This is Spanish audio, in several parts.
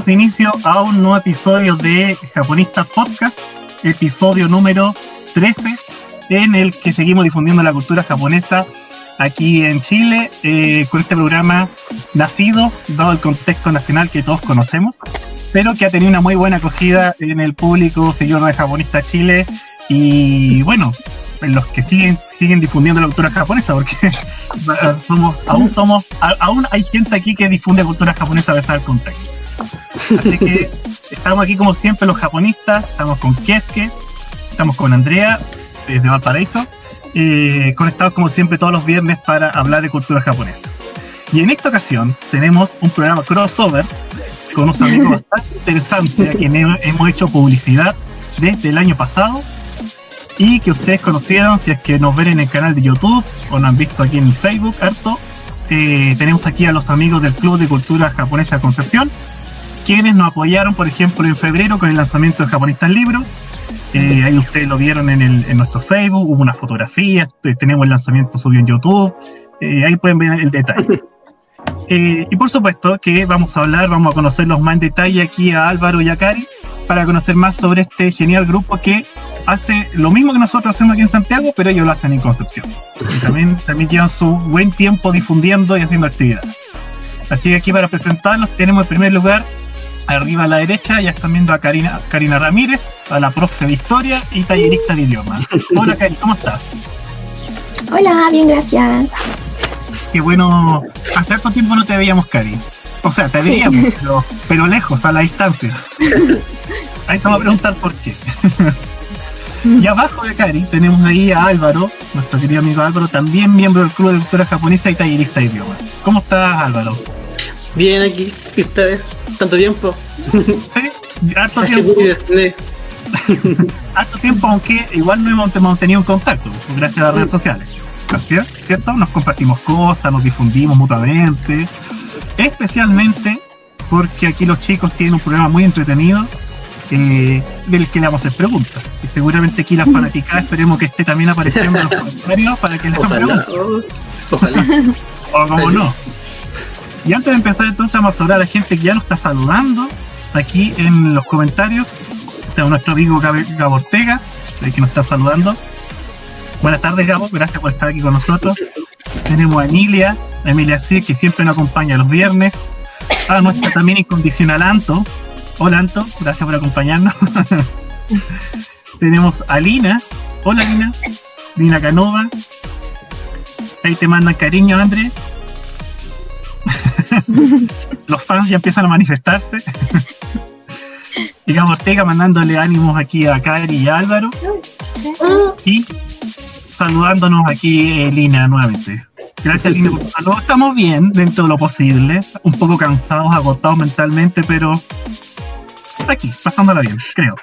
damos inicio a un nuevo episodio de Japonista Podcast, episodio número 13, en el que seguimos difundiendo la cultura japonesa aquí en Chile, eh, con este programa nacido, dado el contexto nacional que todos conocemos, pero que ha tenido una muy buena acogida en el público seguidor de Japonista Chile y bueno, en los que siguen siguen difundiendo la cultura japonesa, porque somos, aún somos, aún hay gente aquí que difunde cultura japonesa a pesar del contexto. Así que estamos aquí como siempre los japonistas, estamos con Keske, estamos con Andrea desde Valparaíso, eh, conectados como siempre todos los viernes para hablar de cultura japonesa. Y en esta ocasión tenemos un programa crossover con unos amigos bastante interesantes a quienes hemos hecho publicidad desde el año pasado y que ustedes conocieron si es que nos ven en el canal de YouTube o nos han visto aquí en Facebook harto. Eh, tenemos aquí a los amigos del Club de Cultura Japonesa Concepción, quienes nos apoyaron, por ejemplo, en febrero con el lanzamiento de Japonistas Libro. Eh, ahí ustedes lo vieron en, el, en nuestro Facebook, hubo una fotografía, eh, tenemos el lanzamiento subido en YouTube, ahí pueden ver el detalle. y por supuesto que vamos a hablar, vamos a conocerlos más en detalle aquí a Álvaro y a Cari para conocer más sobre este genial grupo que hace lo mismo que nosotros hacemos aquí en Santiago, pero ellos lo hacen en Concepción. Y también, también llevan su buen tiempo difundiendo y haciendo actividades. Así que aquí para presentarlos tenemos en primer lugar, arriba a la derecha, ya están viendo a Karina, Karina Ramírez, a la profe de historia y tallerista de idioma. Hola Cari, ¿cómo estás? Hola, bien, gracias. Qué bueno, hace cierto tiempo no te veíamos, Cari. O sea, te veíamos, pero, pero lejos, a la distancia. Ahí te vamos a preguntar por qué. Y abajo de Cari tenemos ahí a Álvaro, nuestro querido amigo Álvaro, también miembro del Club de Cultura Japonesa y tallerista de idioma. ¿Cómo estás, Álvaro? Bien aquí, ¿y ustedes? ¿Tanto tiempo? Sí, harto tiempo. harto tiempo, aunque igual no hemos mantenido en contacto, gracias a las redes sociales. ¿Cierto? Nos compartimos cosas, nos difundimos mutuamente, especialmente porque aquí los chicos tienen un programa muy entretenido eh, del que le vamos a hacer preguntas. Y seguramente aquí la fanática esperemos que esté también apareciendo en los comentarios para que le hagan preguntas. Ojalá. o como no. Y antes de empezar entonces vamos a saludar a la gente que ya nos está saludando aquí en los comentarios. Tenemos nuestro amigo Gabo Ortega, que nos está saludando. Buenas tardes Gabo, gracias por estar aquí con nosotros. Tenemos a Emilia, a Emilia C, que siempre nos acompaña los viernes. A nuestra también incondicional Anto, Hola Anto, gracias por acompañarnos. Tenemos a Lina. Hola Lina. Lina Canova. Ahí te mandan cariño, André. Los fans ya empiezan a manifestarse. Digamos Ortega mandándole ánimos aquí a Cari y a Álvaro. Y saludándonos aquí eh, Lina nuevamente. Gracias Lina por tu Estamos bien dentro de lo posible. Un poco cansados, agotados mentalmente, pero aquí, pasándola bien, creo.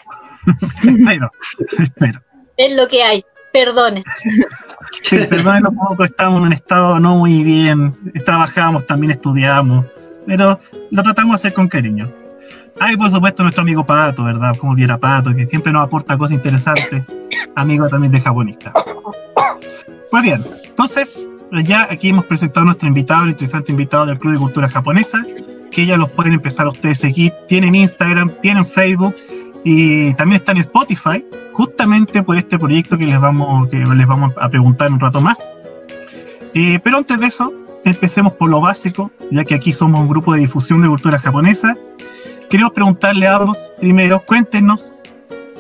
espero, espero. Es lo que hay, perdone. sí, perdone un poco, estamos en un estado no muy bien, trabajamos, también estudiamos, pero lo tratamos de hacer con cariño. Hay, por supuesto, nuestro amigo Pato, ¿verdad? Como viera Pato, que siempre nos aporta cosas interesantes, amigo también de japonista. Pues bien, entonces, ya aquí hemos presentado a nuestro invitado, el interesante invitado del Club de Cultura Japonesa, que ya los pueden empezar ustedes a seguir. Tienen Instagram, tienen Facebook y también están en Spotify, justamente por este proyecto que les vamos, que les vamos a preguntar un rato más. Eh, pero antes de eso, empecemos por lo básico, ya que aquí somos un grupo de difusión de cultura japonesa. Queremos preguntarle a ambos, primero, cuéntenos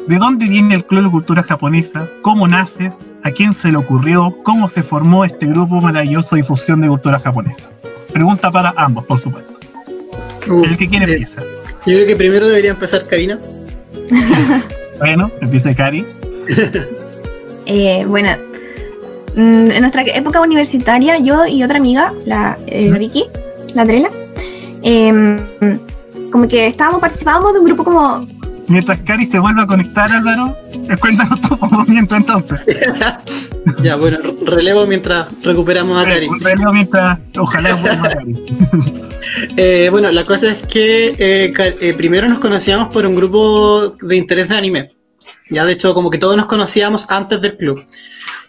de dónde viene el Club de Cultura Japonesa, cómo nace, a quién se le ocurrió, cómo se formó este grupo maravilloso de difusión de cultura japonesa. Pregunta para ambos, por supuesto el que quiere eh, empieza. Yo creo que primero debería empezar Karina. Bueno, empieza Cari. eh, bueno, mm, en nuestra época universitaria, yo y otra amiga, la eh, la Adrela, em, como que estábamos, participábamos de un grupo como Mientras Cari se vuelve a conectar, Álvaro, eh, cuéntanos tu movimiento entonces. ya, bueno, relevo mientras recuperamos a Cari. relevo mientras, ojalá vuelva a Cari. Eh, bueno, la cosa es que eh, primero nos conocíamos por un grupo de interés de anime. Ya, de hecho, como que todos nos conocíamos antes del club,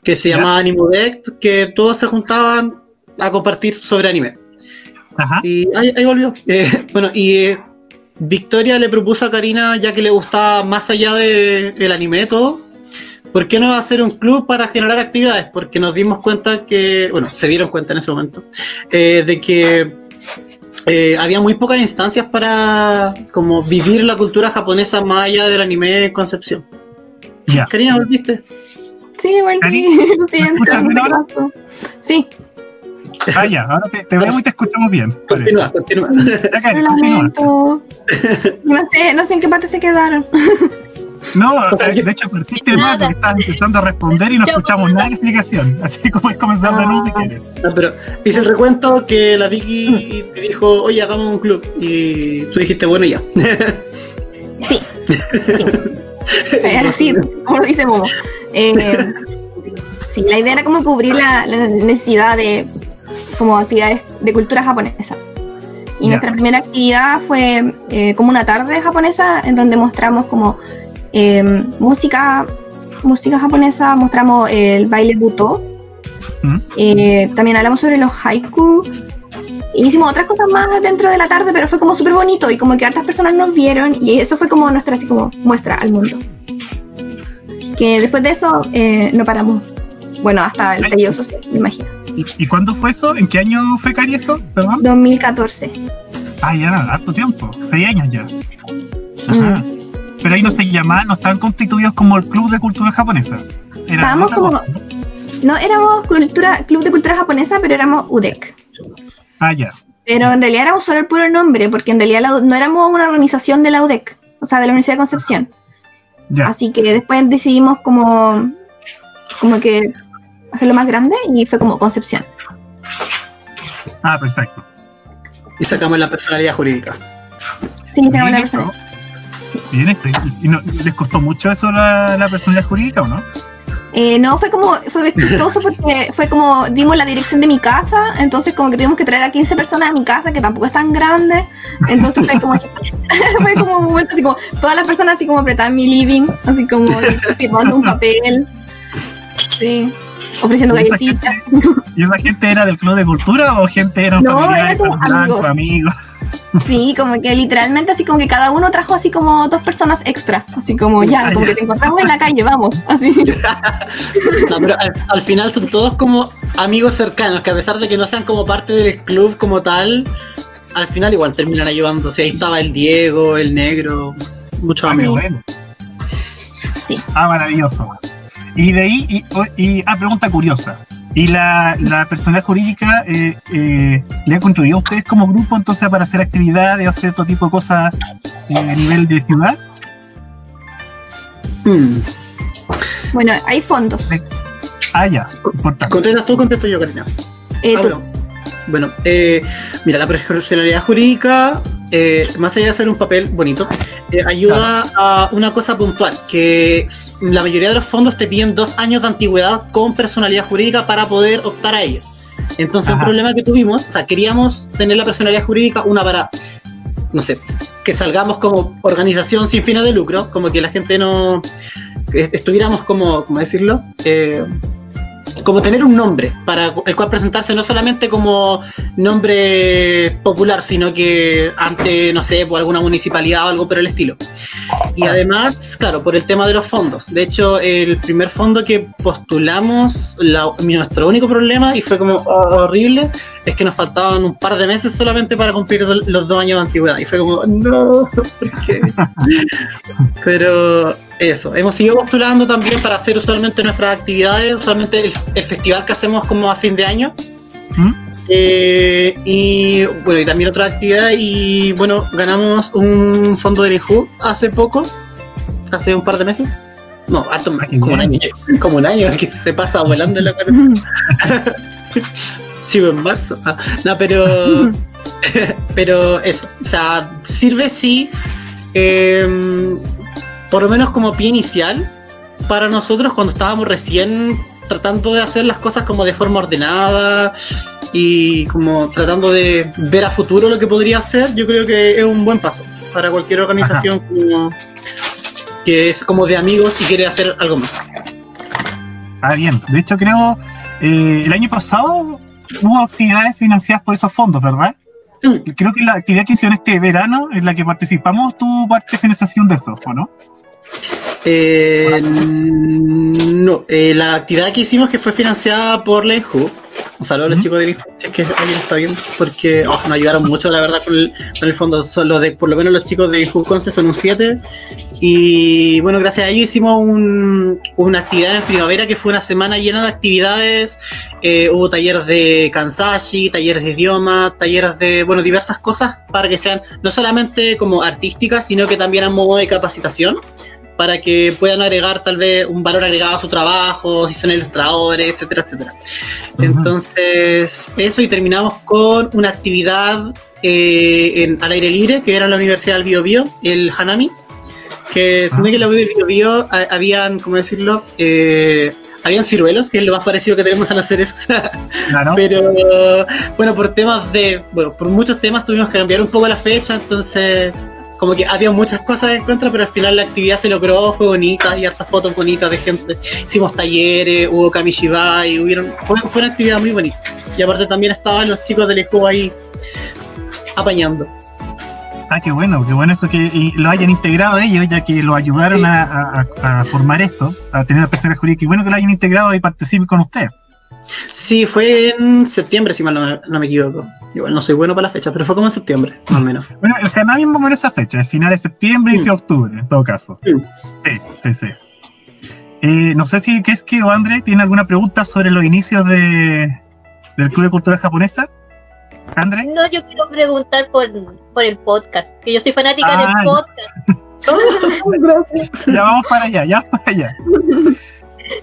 que se llamaba Animodect, que todos se juntaban a compartir sobre anime. Ajá. Y ahí, volvió. bueno, y Victoria le propuso a Karina, ya que le gustaba más allá del el anime todo, ¿por qué no hacer un club para generar actividades? Porque nos dimos cuenta que, bueno, se dieron cuenta en ese momento, eh, de que eh, había muy pocas instancias para como vivir la cultura japonesa más allá del anime en Concepción. Karina, ¿volviste? Sí, volví. Pasó. Sí, Ah, ya, ahora te, te vemos y te escuchamos bien. Continúa, continúa. No sé, no sé en qué parte se quedaron. No, sea, de hecho partiste mal porque estabas empezando a responder y no escuchamos nada de explicación. Así como es comenzar de nuevo si Ah. quieres. No, pero hice el recuento que la Vicky te dijo, oye, hagamos un club. Y tú dijiste, bueno, ya. Sí, Eh, sí, como dice Momo. Eh, sí, la idea era como cubrir la, la necesidad de como actividades de cultura japonesa. Y nuestra primera actividad fue eh, como una tarde japonesa en donde mostramos como eh, música, música japonesa, mostramos el baile buto. ¿Mm? Eh, también hablamos sobre los haiku. Y hicimos otras cosas más dentro de la tarde, pero fue como súper bonito y como que hartas personas nos vieron y eso fue como nuestra así como muestra al mundo. Así que después de eso no paramos. Bueno, hasta el estallido social, me imagino. ¿Y, y cuándo fue eso? ¿En qué año fue Cari eso? Perdón. 2014. Ah, ya era harto tiempo. Seis años ya. Ajá. Mm. Pero ahí no se llamaban, no estaban constituidos como el Club de Cultura Japonesa. Era Estábamos como- cosa, ¿no? No éramos cultura, club de cultura japonesa, pero éramos UDEC. Ah, ya. Pero en realidad éramos solo el puro nombre, porque en realidad la no éramos una organización de la UDEC, o sea, de la Universidad de Concepción. Ya. Así que después decidimos como, como que hacerlo más grande y fue como Concepción. Ah, perfecto. Y sacamos la personalidad jurídica. Sí, Bien la eso. persona. Bien eso. ¿Y, y no- les costó mucho eso la, la personalidad jurídica o no? Eh, no, fue como, fue chistoso porque fue como, dimos la dirección de mi casa, entonces como que tuvimos que traer a 15 personas a mi casa, que tampoco es tan grande, entonces fue como, fue como un momento así como, todas las personas así como apretadas en mi living, así como firmando un papel, sí, ofreciendo ¿Y galletitas. ¿Y esa gente era del Club de Cultura o gente No, era como blancos, amigos. amigos? Sí, como que literalmente así como que cada uno trajo así como dos personas extra, así como ya, como que te encontramos en la calle, vamos, así. No, pero al, al final son todos como amigos cercanos, que a pesar de que no sean como parte del club como tal, al final igual terminan ayudando. O sea, ahí estaba el Diego, el negro, muchos Ah, amigos. bueno. Sí. Ah, maravilloso. Y de ahí, y, ah, pregunta curiosa. ¿Y la, la personalidad jurídica eh, eh, le ha contribuido a ustedes como grupo entonces para hacer actividades o hacer todo tipo de cosas eh, a nivel de ciudad? Hmm. Bueno, hay fondos. Ah, ya, importante. ¿Contestas tú o contesto yo, Karina? Eh, Ah, bueno. Bueno, eh, mira, la profesionalidad jurídica, eh, más allá de hacer un papel bonito, eh, ayuda a una cosa puntual, que la mayoría de los fondos te piden dos años de antigüedad con personalidad jurídica para poder optar a ellos. Entonces, Ajá. un problema que tuvimos, o sea, queríamos tener la personalidad jurídica, una para, no sé, que salgamos como organización sin fines de lucro, como que la gente no, que estuviéramos como, ¿cómo decirlo? Eh, como tener un nombre para el cual presentarse no solamente como nombre popular, sino que ante, no sé, por alguna municipalidad o algo por el estilo. Y además, claro, por el tema de los fondos. De hecho, el primer fondo que postulamos, la- nuestro único problema, y fue como horrible, es que nos faltaban un par de meses solamente para cumplir los dos años de antigüedad. Y fue como, no, ¿por qué? Pero eso, hemos seguido postulando también para hacer usualmente nuestras actividades, usualmente el, el festival que hacemos como a fin de año. ¿Mm? Eh, y bueno, y también otra actividad. Y bueno, ganamos un fondo del INJU hace poco, hace un par de meses. No, harto más, como un año, como un año que se pasa volando la cara. Sigo en marzo. Ah, no, pero. pero eso. O sea, sirve sí. em, por lo menos como pie inicial. Para nosotros cuando estábamos recién tratando de hacer las cosas como de forma ordenada. Y como tratando de ver a futuro lo que podría ser, yo creo que es un buen paso para cualquier organización como- que es como de amigos y quiere hacer algo más. Ah, bien. De hecho, creo eh, el año pasado hubo actividades financiadas por esos fondos, ¿verdad? Mm. creo que la actividad que hicieron este verano, en la que participamos, tuvo parte de financiación de eso, ¿o no? Eh, no, eh, la actividad que hicimos que fue financiada por la INJU. Un saludo a los chicos de la INJU, si es que alguien está viendo, porque oh, nos ayudaron mucho, la verdad, con el, con el fondo. Son los de, por lo menos los chicos de INJU Conce son un 7. Y bueno, gracias a ellos hicimos un- una actividad en primavera que fue una semana llena de actividades. Eh, hubo talleres de kansashi, talleres de idioma, talleres de, bueno, diversas cosas para que sean no solamente como artísticas, sino que también a modo de capacitación para que puedan agregar tal vez un valor agregado a su trabajo, si son ilustradores, etcétera, etcétera. Ujú. Entonces, eso y terminamos con una actividad eh, en, al aire libre, que era en la Universidad del Bio Bio, el Hanami, que según Ah. que en la del Bio Bio ha- habían, ¿cómo decirlo? Eh, habían ciruelos, que es lo más parecido que tenemos a las cerezas. Claro. Pero bueno, por temas de, bueno, por muchos temas tuvimos que cambiar un poco la fecha, entonces como que había muchas cosas en contra, pero al final la actividad se logró, fue bonita, y hartas fotos bonitas de gente. Hicimos talleres, hubo kamishibai, hubieron, fue, fue una actividad muy bonita. Y aparte también estaban los chicos del escudo ahí apañando. Ah, qué bueno, qué bueno eso que lo hayan integrado ellos, ya que lo ayudaron Sí. a, a- a formar esto, a tener la persona jurídica. Y bueno que lo hayan integrado y participen con ustedes. Sí, fue en septiembre, si mal no me, no me equivoco. Igual no soy bueno para la fecha, pero fue como en septiembre, más o menos. Bueno, el Hanami es más o menos esa fecha, es finales de septiembre, inicio de octubre, en todo caso. Sí. Sí, sí, sí. Eh, no sé si Keski o André tiene alguna pregunta sobre los inicios de, del Club de Cultura Japonesa. André. No, yo quiero preguntar por, por el podcast, que yo soy fanática Ah, del ya. podcast. Ya vamos para allá, ya vamos para allá.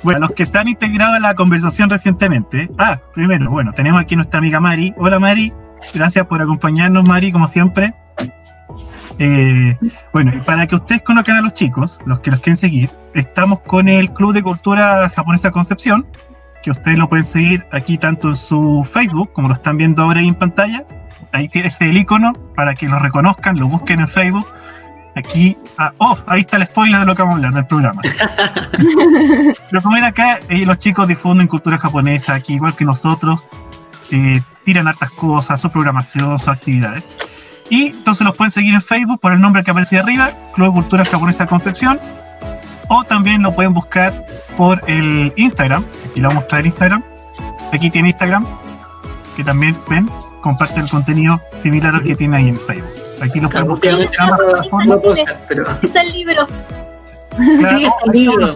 Bueno, los que se han integrado a la conversación recientemente. Ah, primero, bueno, tenemos aquí nuestra amiga Mari. Hola Mari, gracias por acompañarnos Mari, como siempre. Eh, bueno, para que ustedes conozcan a los chicos, los que los quieren seguir, estamos con el Club de Cultura Japonesa Concepción, que ustedes lo pueden seguir aquí tanto en su Facebook, como lo están viendo ahora en pantalla. Ahí tiene el icono para que lo reconozcan, lo busquen en Facebook. Aquí, ah, oh, ahí está el spoiler de lo que vamos a hablar del programa. Pero como ven acá, eh, los chicos difunden cultura japonesa aquí, igual que nosotros, eh, tiran hartas cosas, su programación, sus actividades. Y entonces los pueden seguir en Facebook por el nombre que aparece arriba, Club de Cultura Japonesa Concepción, o también lo pueden buscar por el Instagram, aquí le vamos a mostrar Instagram, aquí tiene Instagram, que también ven, comparte el contenido similar al que tiene ahí en Facebook. Aquí lo pueden Claro, buscar en últimamente ambas no- plataformas. no podcast, pero Está el libro. Claro, sí, está ahí estamos libro.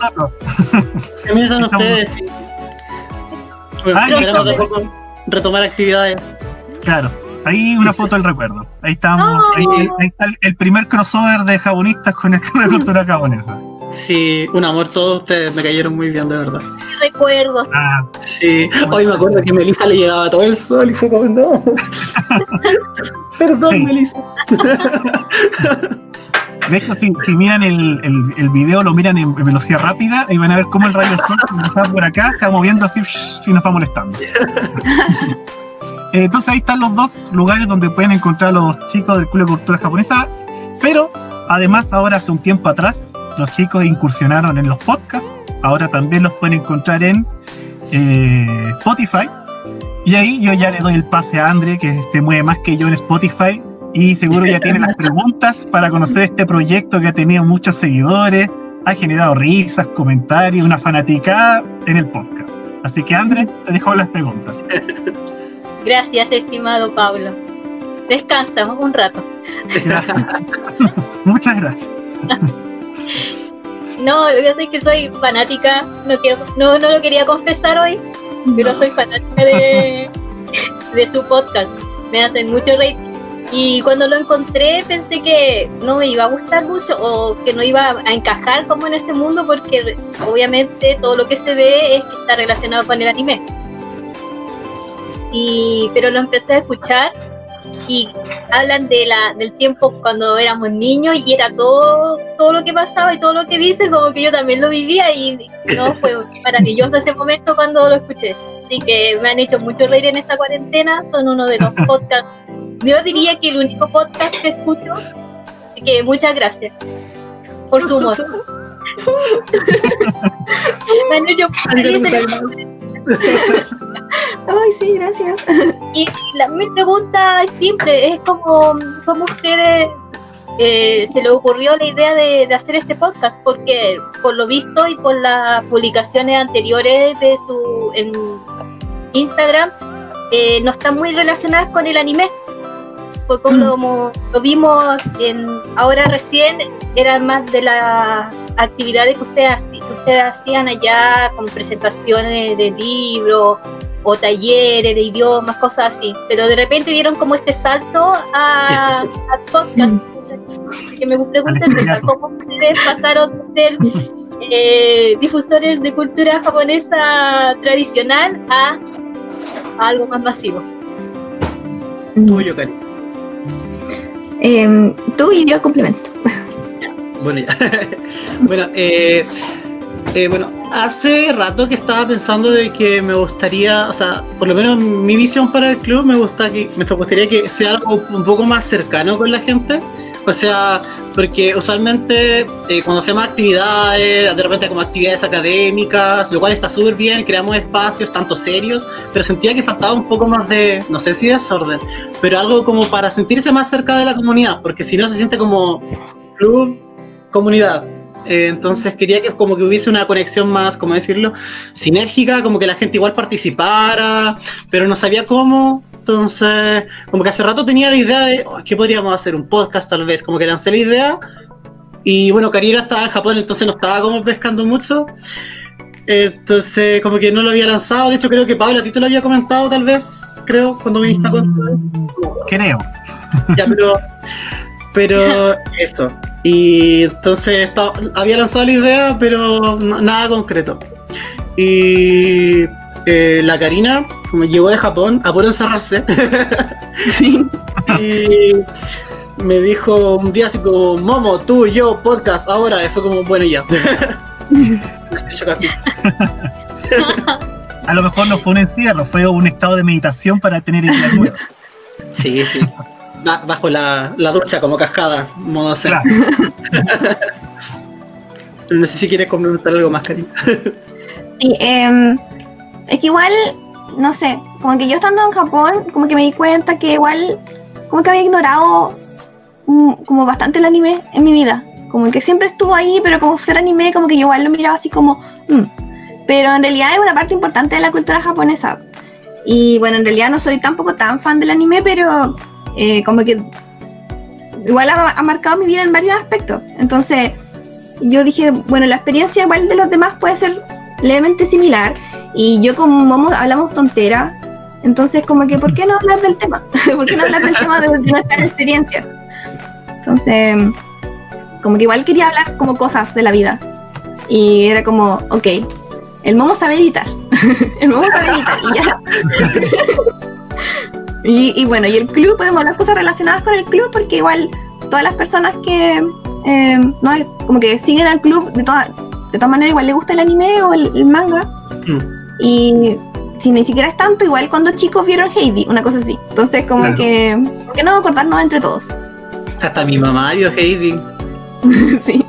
también están ustedes. Sí. Bueno, Ah, queremos de ya. poco retomar actividades. Claro, ahí una foto del recuerdo. Ahí estamos, Oh. ahí, ahí está el, el primer crossover de japonistas con el con la cultura japonesa. Sí, un amor todos ustedes, me cayeron muy bien, de verdad. Recuerdos. Ah, Sí, hoy me acuerdo que Melissa le llegaba todo el sol y fue como, no. Perdón, Sí. Melissa. de hecho, si, si miran el, el, el video, lo miran en, en velocidad rápida, y van a ver cómo el rayo sol está por acá se va moviendo así y nos va molestando. Eh, Entonces ahí están los dos lugares donde pueden encontrar a los chicos del Club de Cultura Japonesa, pero además ahora hace un tiempo atrás los chicos incursionaron en los podcasts, ahora también los pueden encontrar en eh, Spotify, y ahí yo ya le doy el pase a Andre, que se mueve más que yo en Spotify, y seguro ya tiene las preguntas para conocer este proyecto que ha tenido muchos seguidores, ha generado risas, comentarios, una fanaticada en el podcast. Así que Andre, te dejo las preguntas. Gracias, estimado Pablo. Descansa un rato. Gracias. Muchas gracias. No, yo sé que soy fanática, no, quiero, no, no lo quería confesar hoy, pero soy fanática de, de su podcast. Me hacen mucho reír. Y cuando lo encontré pensé que no me iba a gustar mucho o que no iba a encajar como en ese mundo porque obviamente todo lo que se ve es que está relacionado con el anime. Y, pero lo empecé a escuchar y hablan de la, del tiempo cuando éramos niños y era todo, todo lo que pasaba y todo lo que dice como que yo también lo vivía y no fue maravilloso ese momento cuando lo escuché. Así que me han hecho mucho reír en esta cuarentena, son uno de los podcasts, yo diría que el único podcast que escucho, así que muchas gracias por su humor. me han hecho Ay, sí, gracias. Y la, mi pregunta es simple, es como, como ustedes eh, se les ocurrió la idea de, de hacer este podcast, porque por lo visto y por las publicaciones anteriores de su en Instagram, eh, no están muy relacionadas con el anime. Porque como lo vimos en, ahora recién, eran más de las actividades que ustedes, que ustedes hacían allá, como presentaciones de libros o talleres de idiomas, cosas así. Pero de repente dieron como este salto a, a podcast. Que me estrellato. cómo ustedes pasaron de ser eh, difusores de cultura japonesa tradicional a, a algo más masivo. Tuyo, Cari. Em, tú y yo complemento. Bueno, ya. bueno, eh, eh, bueno, hace rato que estaba pensando de que me gustaría, o sea, por lo menos mi visión para el club me gusta que me gustaría que sea algo un poco más cercano con la gente. O sea, porque usualmente eh, cuando hacemos actividades, de repente como actividades académicas, lo cual está súper bien, creamos espacios tanto serios, pero sentía que faltaba un poco más de, no sé si desorden, pero algo como para sentirse más cerca de la comunidad, porque si no se siente como club, comunidad. Eh, entonces quería que como que hubiese una conexión más, ¿cómo decirlo? Sinérgica, como que la gente igual participara, pero no sabía cómo. Entonces, como que hace rato tenía la idea de, oh, ¿qué podríamos hacer? Un podcast tal vez, como que lancé la idea. Y bueno, Karina estaba en Japón, entonces no estaba como pescando mucho. Entonces, como que no lo había lanzado. De hecho, creo que Pablo, a ti te lo había comentado tal vez, creo, cuando viniste a contar. Mm, Creo. Ya, pero, pero eso. Y entonces estaba- había lanzado la idea, pero nada concreto. Y eh, la Karina, como llegó de Japón, a puro encerrarse, Sí. y me dijo un día así como, Momo, tú, yo, podcast, ahora. Y fue como, bueno, ya. A lo mejor no fue un encierro, fue un estado de meditación para tener ideas nuevas. sí, sí. Ba- Bajo la, la ducha, como cascadas, modo. Claro. No sé si quieres complementar algo más, Karina. Sí, em, es que igual, no sé, como que yo estando en Japón, como que me di cuenta que igual, como que había ignorado mm, como bastante el anime en mi vida. Como que siempre estuvo ahí, pero como ser anime, como que yo igual lo miraba así como, mm. pero en realidad es una parte importante de la cultura japonesa. Y bueno, en realidad no soy tampoco tan fan del anime, pero eh, como que igual ha, marcado mi vida en varios aspectos. Entonces, yo dije, bueno, la experiencia igual de los demás puede ser levemente similar. Y yo con Momo hablamos tontera. Entonces, como que, ¿por qué no hablar del tema? ¿Por qué no hablar del tema de, de nuestras experiencias? Entonces, como que igual quería hablar como cosas de la vida. Y era como, ok, el Momo sabe editar. el Momo sabe editar. Y ya. y, y bueno, y el club, podemos hablar cosas relacionadas con el club porque igual todas las personas que eh, no como que siguen al club de todas de todas maneras igual le gusta el anime o el, el manga Mm. y si ni siquiera es tanto igual cuando chicos vieron Heidi una cosa así entonces como Claro. que ¿por qué no acordarnos entre todos Hasta mi mamá vio Heidi. sí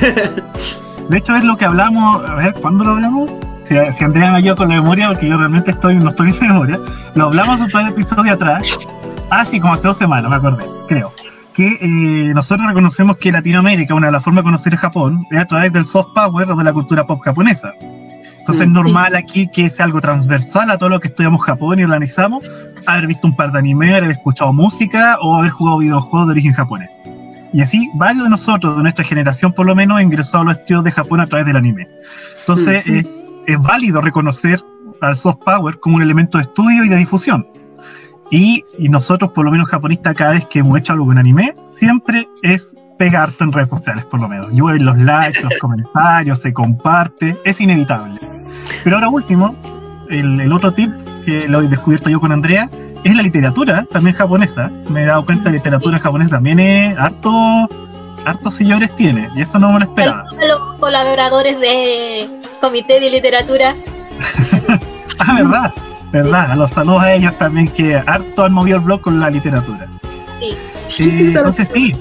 De hecho, es lo que hablamos. A ver, ¿cuándo lo hablamos? Si, si Andrea me ayuda con la memoria, porque yo realmente estoy, no estoy en memoria. Lo hablamos un par de episodios atrás. Ah, sí, como hace dos semanas, me acordé, creo. Que eh, nosotros reconocemos que Latinoamérica, una de las formas de conocer Japón, es a través del soft power o de la cultura pop japonesa. Entonces Mm. es normal aquí que sea algo transversal a todo lo que estudiamos Japón y organizamos, haber visto un par de anime, haber escuchado música o haber jugado videojuegos de origen japonés. Y así, varios de nosotros, de nuestra generación por lo menos, ingresó a los estudios de Japón a través del anime. Entonces, Mm. es, es válido reconocer al soft power como un elemento de estudio y de difusión. Y, y nosotros, por lo menos japonistas, cada vez que hemos hecho algo en anime, siempre es pegarte en redes sociales, por lo menos. Llueven los likes, los comentarios, se comparte, es inevitable. Pero ahora último, el, el otro tip que lo he descubierto yo con Andrea, es la literatura, también japonesa. Me he dado cuenta que la literatura japonesa también es harto, hartos señores tiene, y eso no me lo esperaba. Saludos a los colaboradores de Comité de Literatura. Ah, verdad, verdad, a los saludos a ellos también que harto han movido el blog con la literatura. Sí. Eh, entonces sí,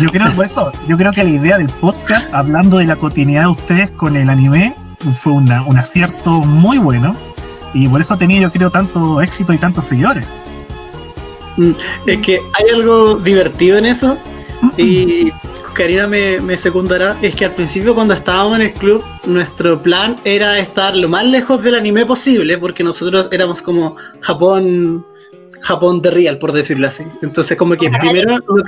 yo creo por eso, yo creo que la idea del podcast, hablando de la cotidianidad de ustedes con el anime, fue una- un acierto muy bueno. Y por eso ha tenido, yo creo, tanto éxito y tantos seguidores. Mm, Es que hay algo divertido en eso y Karina me, me secundará, es que al principio cuando estábamos en el club, nuestro plan era estar lo más lejos del anime posible, porque nosotros éramos como Japón, Japón de real, por decirlo así. Entonces como que primero, no-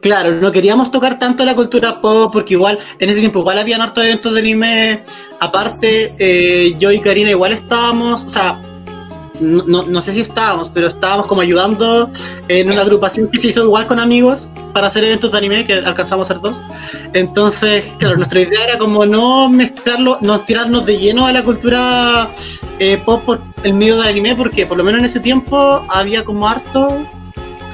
claro, no queríamos tocar tanto la cultura pop, porque igual, en ese tiempo igual habían hartos eventos de anime, aparte, eh, yo y Karina igual estábamos, o sea, no, no- no sé si estábamos, pero estábamos como ayudando en una agrupación que se hizo igual con amigos para hacer eventos de anime, que alcanzamos a hacer dos. Entonces, claro, nuestra idea era como no mezclarlo, no tirarnos de lleno a la cultura eh, pop por el medio del anime, porque por lo menos en ese tiempo había como harto.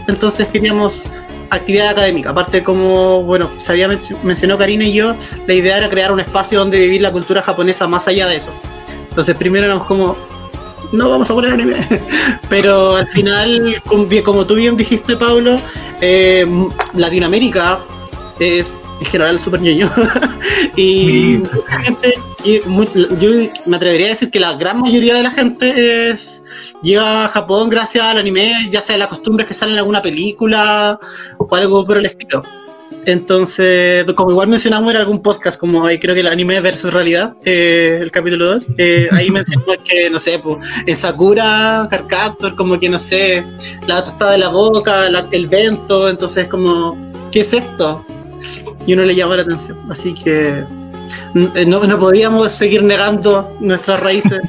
Entonces queríamos actividad académica. Aparte, como bueno, se había menc- mencionó Karina y yo, la idea era crear un espacio donde vivir la cultura japonesa más allá de eso. Entonces, primero éramos como, no vamos a poner anime. Pero al final, como, tú bien dijiste, Pablo, eh, Latinoamérica es en general súper ñoño. y mucha gente, yo me atrevería a decir que la gran mayoría de la gente es llega a Japón gracias al anime, ya sea las costumbres que salen en alguna película o algo por el estilo. Entonces, como igual mencionamos en algún podcast, como ahí creo que el anime versus realidad, eh, el capítulo 2, eh, ahí mencionamos que, no sé, pues, en Sakura, Carcaptor, como que, no sé, la tostada de la boca, la- el vento, entonces como, ¿qué es esto? Y uno le llama la atención. Así que eh, no, no podíamos seguir negando nuestras raíces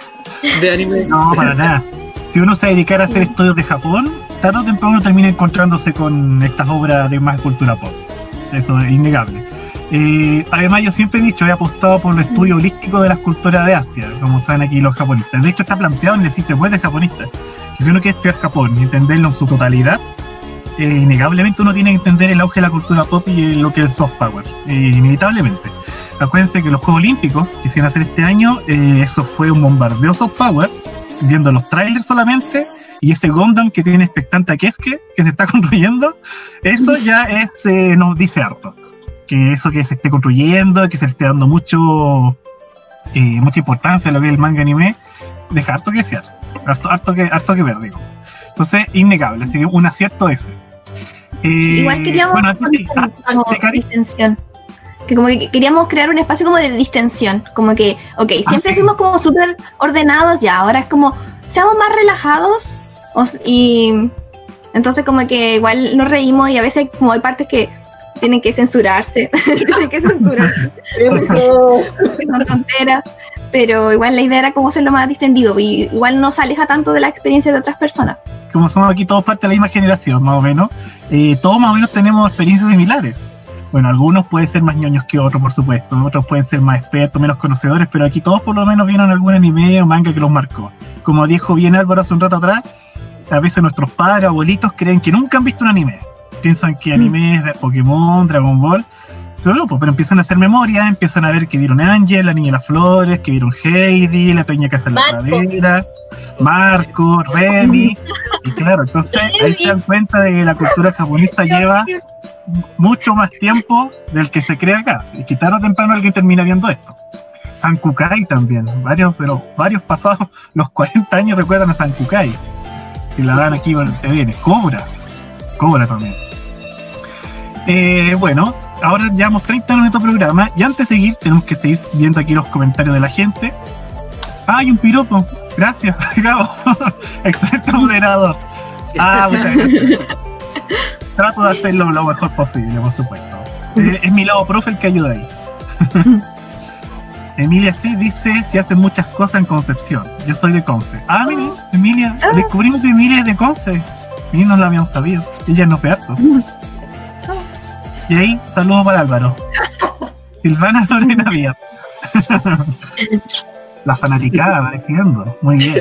de anime. No, para nada. Si uno se dedicara a hacer estudios de Japón, tarde o temprano termina encontrándose con estas obras de más cultura pop. Eso es innegable. Eh, además, yo siempre he dicho, he apostado por el estudio holístico de las culturas de Asia, como saben aquí los japonistas. De hecho, está planteado en el sitio web de japonistas. Que si uno quiere estudiar Japón y entenderlo en su totalidad, eh, innegablemente uno tiene que entender el auge de la cultura pop y lo que es soft power, eh, inevitablemente. Acuérdense que los Juegos Olímpicos que se iban a hacer este año, eh, eso fue un bombardeo soft power, viendo los trailers solamente, y ese Gundam que tiene expectante a Keske, que se está construyendo, eso ya es, eh, nos dice harto. Que eso que se esté construyendo, que se le esté dando mucho eh, mucha importancia a lo que es el manga anime, deja harto que desear, harto, harto, que, harto que ver, digo. Entonces, innegable, así que un acierto ese. Eh, Igual queríamos Bueno, sí, ah, sí. Que como que queríamos crear un espacio como de distensión. Como que, ok, siempre Ah, sí. fuimos como súper ordenados ya, ahora es como, seamos más relajados. O y entonces como que igual nos reímos y a veces como hay partes que tienen que censurarse, tienen que censurarse, son tonteras. Pero igual la idea era como hacerlo más distendido y igual no se aleja tanto de la experiencia de otras personas. como somos aquí todos parte de la misma generación, más o menos, eh, todos más o menos tenemos experiencias similares. Bueno, algunos pueden ser más ñoños que otros, por supuesto, otros pueden ser más expertos, menos conocedores, pero aquí todos por lo menos vieron algún anime o manga que los marcó. Como dijo bien Álvaro hace un rato atrás, a veces nuestros padres, abuelitos creen que nunca han visto un anime. Piensan que anime es de Pokémon, Dragon Ball, pero no, pues, pero empiezan a hacer memoria, empiezan a ver que vieron Ángel, la niña de las flores, que vieron Heidi, la peña que hace la pradera, Marco, Remy, y claro, entonces ahí se dan cuenta de que la cultura japonesa lleva mucho más tiempo del que se cree acá. Y que tarde o temprano alguien termina viendo esto. San Kukai también. Varios de los varios pasados, los 40 años recuerdan a San Kukai. Que la dan aquí por TVN. Cobra. Cobra también. Eh, bueno, ahora llevamos 30 minutos de programa. Y antes de seguir, tenemos que seguir viendo aquí los comentarios de la gente. Hay un piropo. Gracias, Gabo. Excelente moderador. Ah, muchas gracias. Trato de hacerlo lo mejor posible, por supuesto. Eh, es mi lado profe el que ayuda ahí. Emilia sí dice si hacen muchas cosas en Concepción. Yo soy de Conce. Ah, mire, Emilia, Ah. descubrimos que Emilia es de Conce. Y no lo habíamos sabido. Ella nos ve harto. Y ahí, saludos para Álvaro. Silvana Lorena Vía. La fanaticada apareciendo. Muy bien.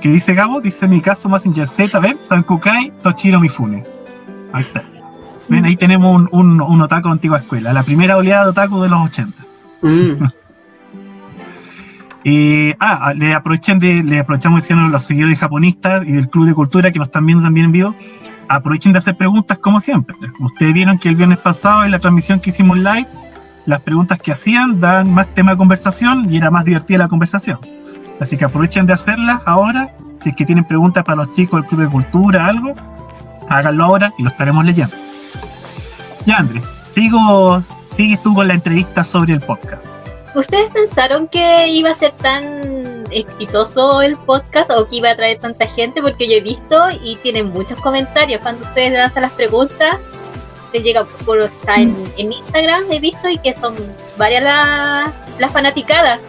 ¿Qué dice Gabo? Dice mi caso Massinger Z, ven, San Kukai, Tochiro Mifune. Ahí está. Ven, ahí tenemos un, un, un otaku de antigua escuela, la primera oleada de otaku de los 80. Mm. Eh, ah, le aprovechen de, le aprovechamos a los seguidores japonistas y del Club de Cultura que nos están viendo también en vivo, aprovechen de hacer preguntas como siempre. Ustedes vieron que el viernes pasado en la transmisión que hicimos live, las preguntas que hacían dan más tema de conversación y era más divertida la conversación. Así que aprovechen de hacerlas ahora. Si es que tienen preguntas para los chicos del Club de Cultura, algo, háganlo ahora y lo estaremos leyendo. Ya, Andrés, sigo, sigues tú con la entrevista sobre el podcast. ¿Ustedes pensaron que iba a ser tan exitoso el podcast o que iba a traer tanta gente? Porque yo he visto y tienen muchos comentarios cuando ustedes hacen las preguntas. Les llega por sea, en, en Instagram, he visto y que son varias las las fanaticadas.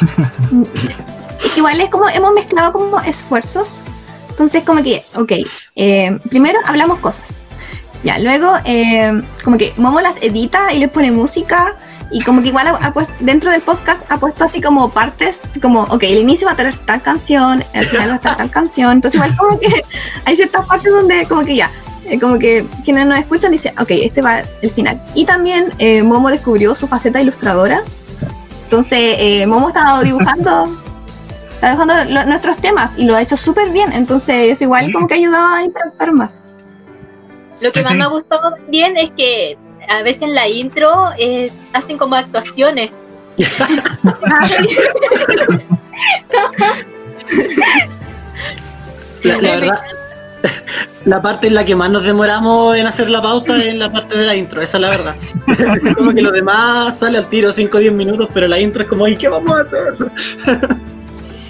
Igual es como hemos mezclado como esfuerzos. Entonces como que, ok, eh, primero hablamos cosas. Ya, luego eh, como que Momo las edita y les pone música y como que igual ha- ha puesto- dentro del podcast ha puesto así como partes, así como, ok, el inicio va a tener tal canción, el final va a estar tal canción. Entonces igual como que hay ciertas partes donde como que ya, eh, como que quienes nos escuchan dicen, ok, este va el final. Y también eh, Momo descubrió su faceta ilustradora. Entonces Momo estaba dibujando está lo- nuestros temas y lo ha hecho súper bien. Entonces, eso igual como que ha ayudado a interactuar más. Lo que Sí, más sí. me ha gustado también es que a veces en la intro eh, hacen como actuaciones. La, la verdad, la parte en la que más nos demoramos en hacer la pauta es la parte de la intro, esa es la verdad. como que lo demás sale al tiro 5 o 10 minutos, pero la intro es como, ¿y qué vamos a hacer?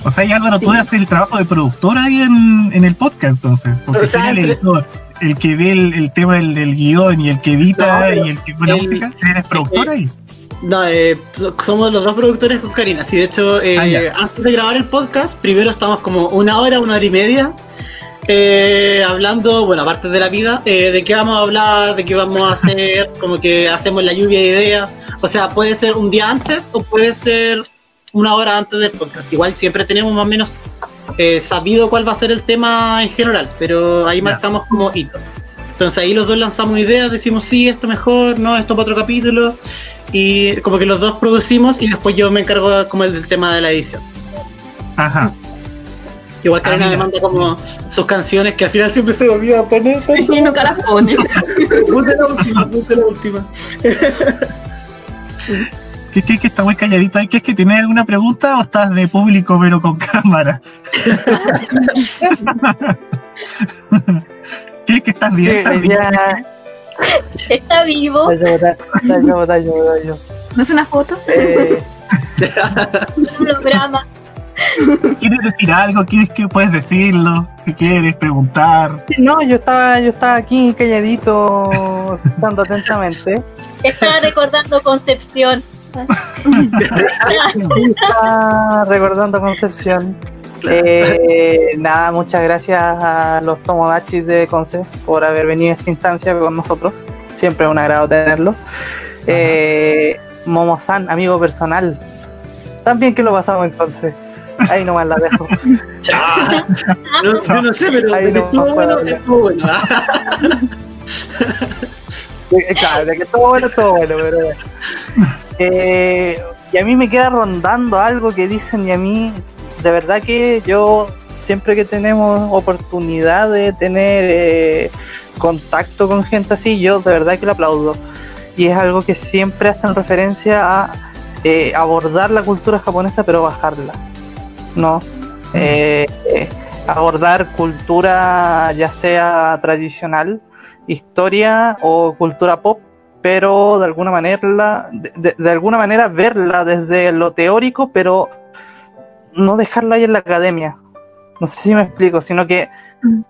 O sea, y Álvaro, tú haces el trabajo de productor ahí en, en el podcast, entonces. Porque O sea, el entre- editor, el que ve el, el tema del, del guion y el que edita No, y el que pone la el- música. ¿Eres productor eh, ahí? No, eh, somos los dos productores con Karina. Sí, de hecho, eh, Ah, antes de grabar el podcast, primero estamos como una hora, una hora y media, eh, hablando, bueno, aparte de la vida, eh, de qué vamos a hablar, de qué vamos a hacer, como que hacemos la lluvia de ideas. O sea, puede ser un día antes o puede ser una hora antes del podcast. Igual siempre tenemos más o menos eh, sabido cuál va a ser el tema en general, pero ahí marcamos como hitos. Entonces ahí los dos lanzamos ideas, decimos sí, esto mejor, no, esto para otro capítulo. Y como que los dos producimos y después yo me encargo como el del tema de la edición. Ajá. Igual Karina Ah, me mira. manda como sus canciones que al final siempre se me olvida poner. Y nunca las pone. Ponte la última, ponte la última. ¿Qué es que está muy calladito ahí? ¿Qué es que tienes alguna pregunta o estás de público pero con cámara? ¿Qué es que estás bien? Sí, ¿Estás bien? Está vivo, Está yo, está yo, está yo, está yo. ¿No es una foto? Eh, un holograma. ¿Quieres decir algo? ¿Quieres que puedes decirlo? Si quieres preguntar. sí, no, yo estaba, yo estaba aquí calladito, escuchando atentamente. Estaba recordando Concepción. Recordando Concepción. Eh, nada, muchas gracias a los Tomodachis de Conce por haber venido a esta instancia con nosotros. Siempre es un agrado tenerlo. Eh, Momo-san, amigo personal. También que lo pasamos en Conce. Ahí nomás la dejo. Chao. No, yo no sé, pero Ahí de que no estuvo bueno, hablar. estuvo bueno. Eh, Claro, de que todo bueno, todo bueno, pero. Eh, y a mí me queda rondando algo que dicen, y a mí, de verdad que yo, siempre que tenemos oportunidad de tener eh, contacto con gente así, yo de verdad que lo aplaudo. Y es algo que siempre hacen referencia a eh, abordar la cultura japonesa, pero bajarla. ¿No? Eh, abordar cultura ya sea tradicional, historia o cultura pop, pero de alguna manera, de, de- de alguna manera verla desde lo teórico, pero no dejarlo ahí en la academia. No sé si me explico, sino que Mm.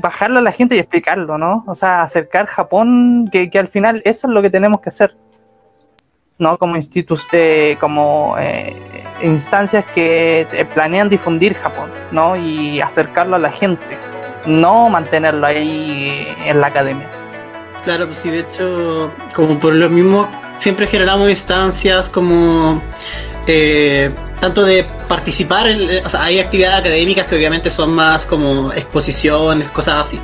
bajarlo a la gente y explicarlo, ¿no? O sea, acercar Japón, que, que al final eso es lo que tenemos que hacer. ¿no? Como institutos, como eh, instancias que eh, planean difundir Japón, ¿no? Y acercarlo a la gente, no mantenerlo ahí en la academia. Claro, pues sí, de hecho, como por lo mismo, siempre generamos instancias como eh, tanto de participar, en, o sea, hay actividades académicas que obviamente son más como exposiciones, cosas así,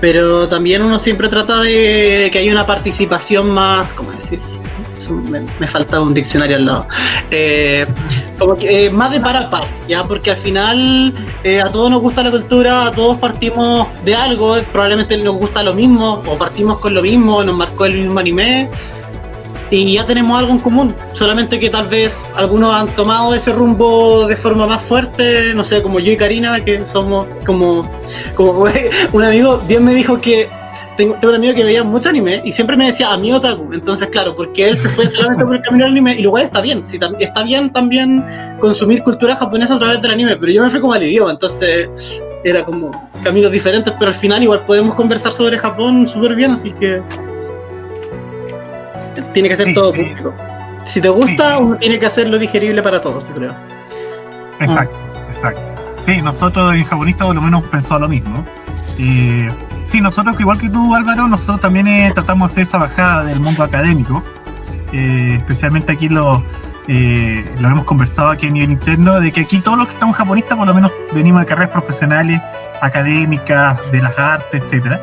pero también uno siempre trata de que haya una participación más, ¿cómo decir? Me, me falta un diccionario al lado. Eh, como que eh, más de par a par, ya, porque al final eh, a todos nos gusta la cultura, a todos partimos de algo, probablemente nos gusta lo mismo, o partimos con lo mismo, nos marcó el mismo anime, y ya tenemos algo en común, solamente que tal vez algunos han tomado ese rumbo de forma más fuerte, no sé, como yo y Karina, que somos como, como un amigo bien me dijo que tengo, tengo un amigo que veía mucho anime y siempre me decía a mí otaku, entonces claro, porque él se fue solamente por el camino del anime y lo cual está bien, sí, está bien también consumir cultura japonesa a través del anime, pero yo me fui como al idioma, entonces era como caminos diferentes, pero al final igual podemos conversar sobre Japón súper bien, así que tiene que ser Sí, todo público. Si te gusta, Sí. uno tiene que hacerlo digerible para todos, yo creo. Exacto, exacto. Sí, nosotros en Japonista por lo menos pensó lo mismo. Eh, sí, nosotros, igual que tú, Álvaro, nosotros también eh, tratamos de hacer esa bajada del mundo académico. Eh, especialmente aquí lo, eh, lo hemos conversado aquí a nivel interno, de que aquí todos los que estamos japonistas por lo menos venimos de carreras profesionales, académicas, de las artes, etcétera.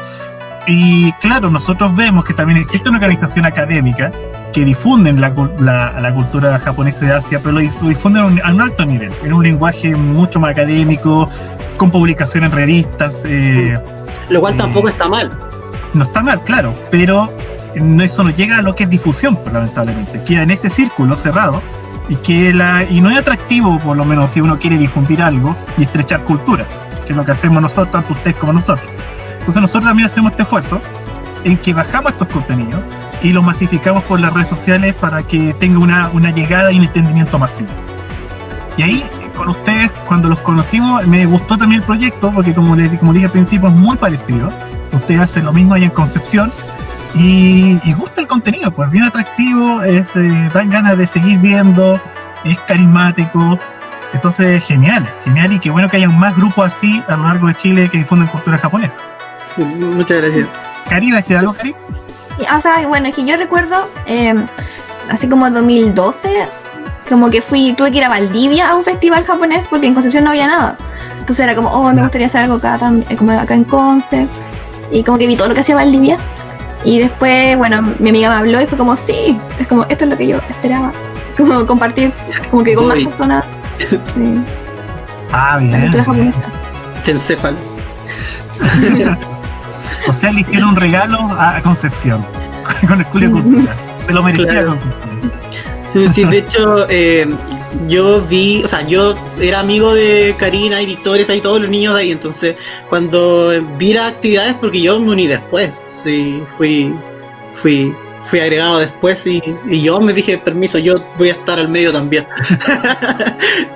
Y claro, nosotros vemos que también existe una organización académica que difunden la, la- la cultura japonesa de Asia, pero lo dif- lo difunden a un, alto nivel, en un lenguaje mucho más académico, con publicación en revistas. eh, Lo cual Sí. tampoco está mal. no está mal, claro, pero eso no llega a lo que es difusión, pues, lamentablemente. Queda en ese círculo cerrado y que la y no es atractivo, por lo menos si uno quiere difundir algo y estrechar culturas, que es lo que hacemos nosotros, tanto ustedes como nosotros. Entonces nosotros también hacemos este esfuerzo en que bajamos estos contenidos y los masificamos por las redes sociales para que tenga una, una llegada y un entendimiento masivo. Y ahí, con ustedes, cuando los conocimos, me gustó también el proyecto, porque como, les, como dije al principio, es muy parecido. Ustedes hacen lo mismo ahí en Concepción y, y gusta el contenido, pues bien atractivo, es, eh, dan ganas de seguir viendo, es carismático. Entonces, genial, genial y qué bueno que haya más grupos así a lo largo de Chile que difunden cultura japonesa. Muchas gracias. Cari, ¿va a decir algo, Cari? O sea, bueno, es que yo recuerdo, eh, así como 2012, como que fui, tuve que ir a Valdivia a un festival japonés porque en Concepción no había nada. Entonces era como, oh, me gustaría hacer algo acá, tam- eh, como acá en Conce. Y como que vi todo lo que hacía Valdivia. Y después, bueno, mi amiga me habló y fue como, sí, es como, esto es lo que yo esperaba. Como compartir, como que con más personas. Sí, Ah, la bien. cultura japonesa. O sea, le hicieron un regalo a Concepción con el Julio Cultura. Se lo merecía Claro. Concepción. Sí, sí, de hecho, eh, yo vi, o sea, yo era amigo de Karina y Victoria, y todos los niños de ahí, entonces cuando vi las actividades, porque yo me uní después, sí, fui, fui, fui agregado después y, y yo me dije, permiso, yo voy a estar al medio también.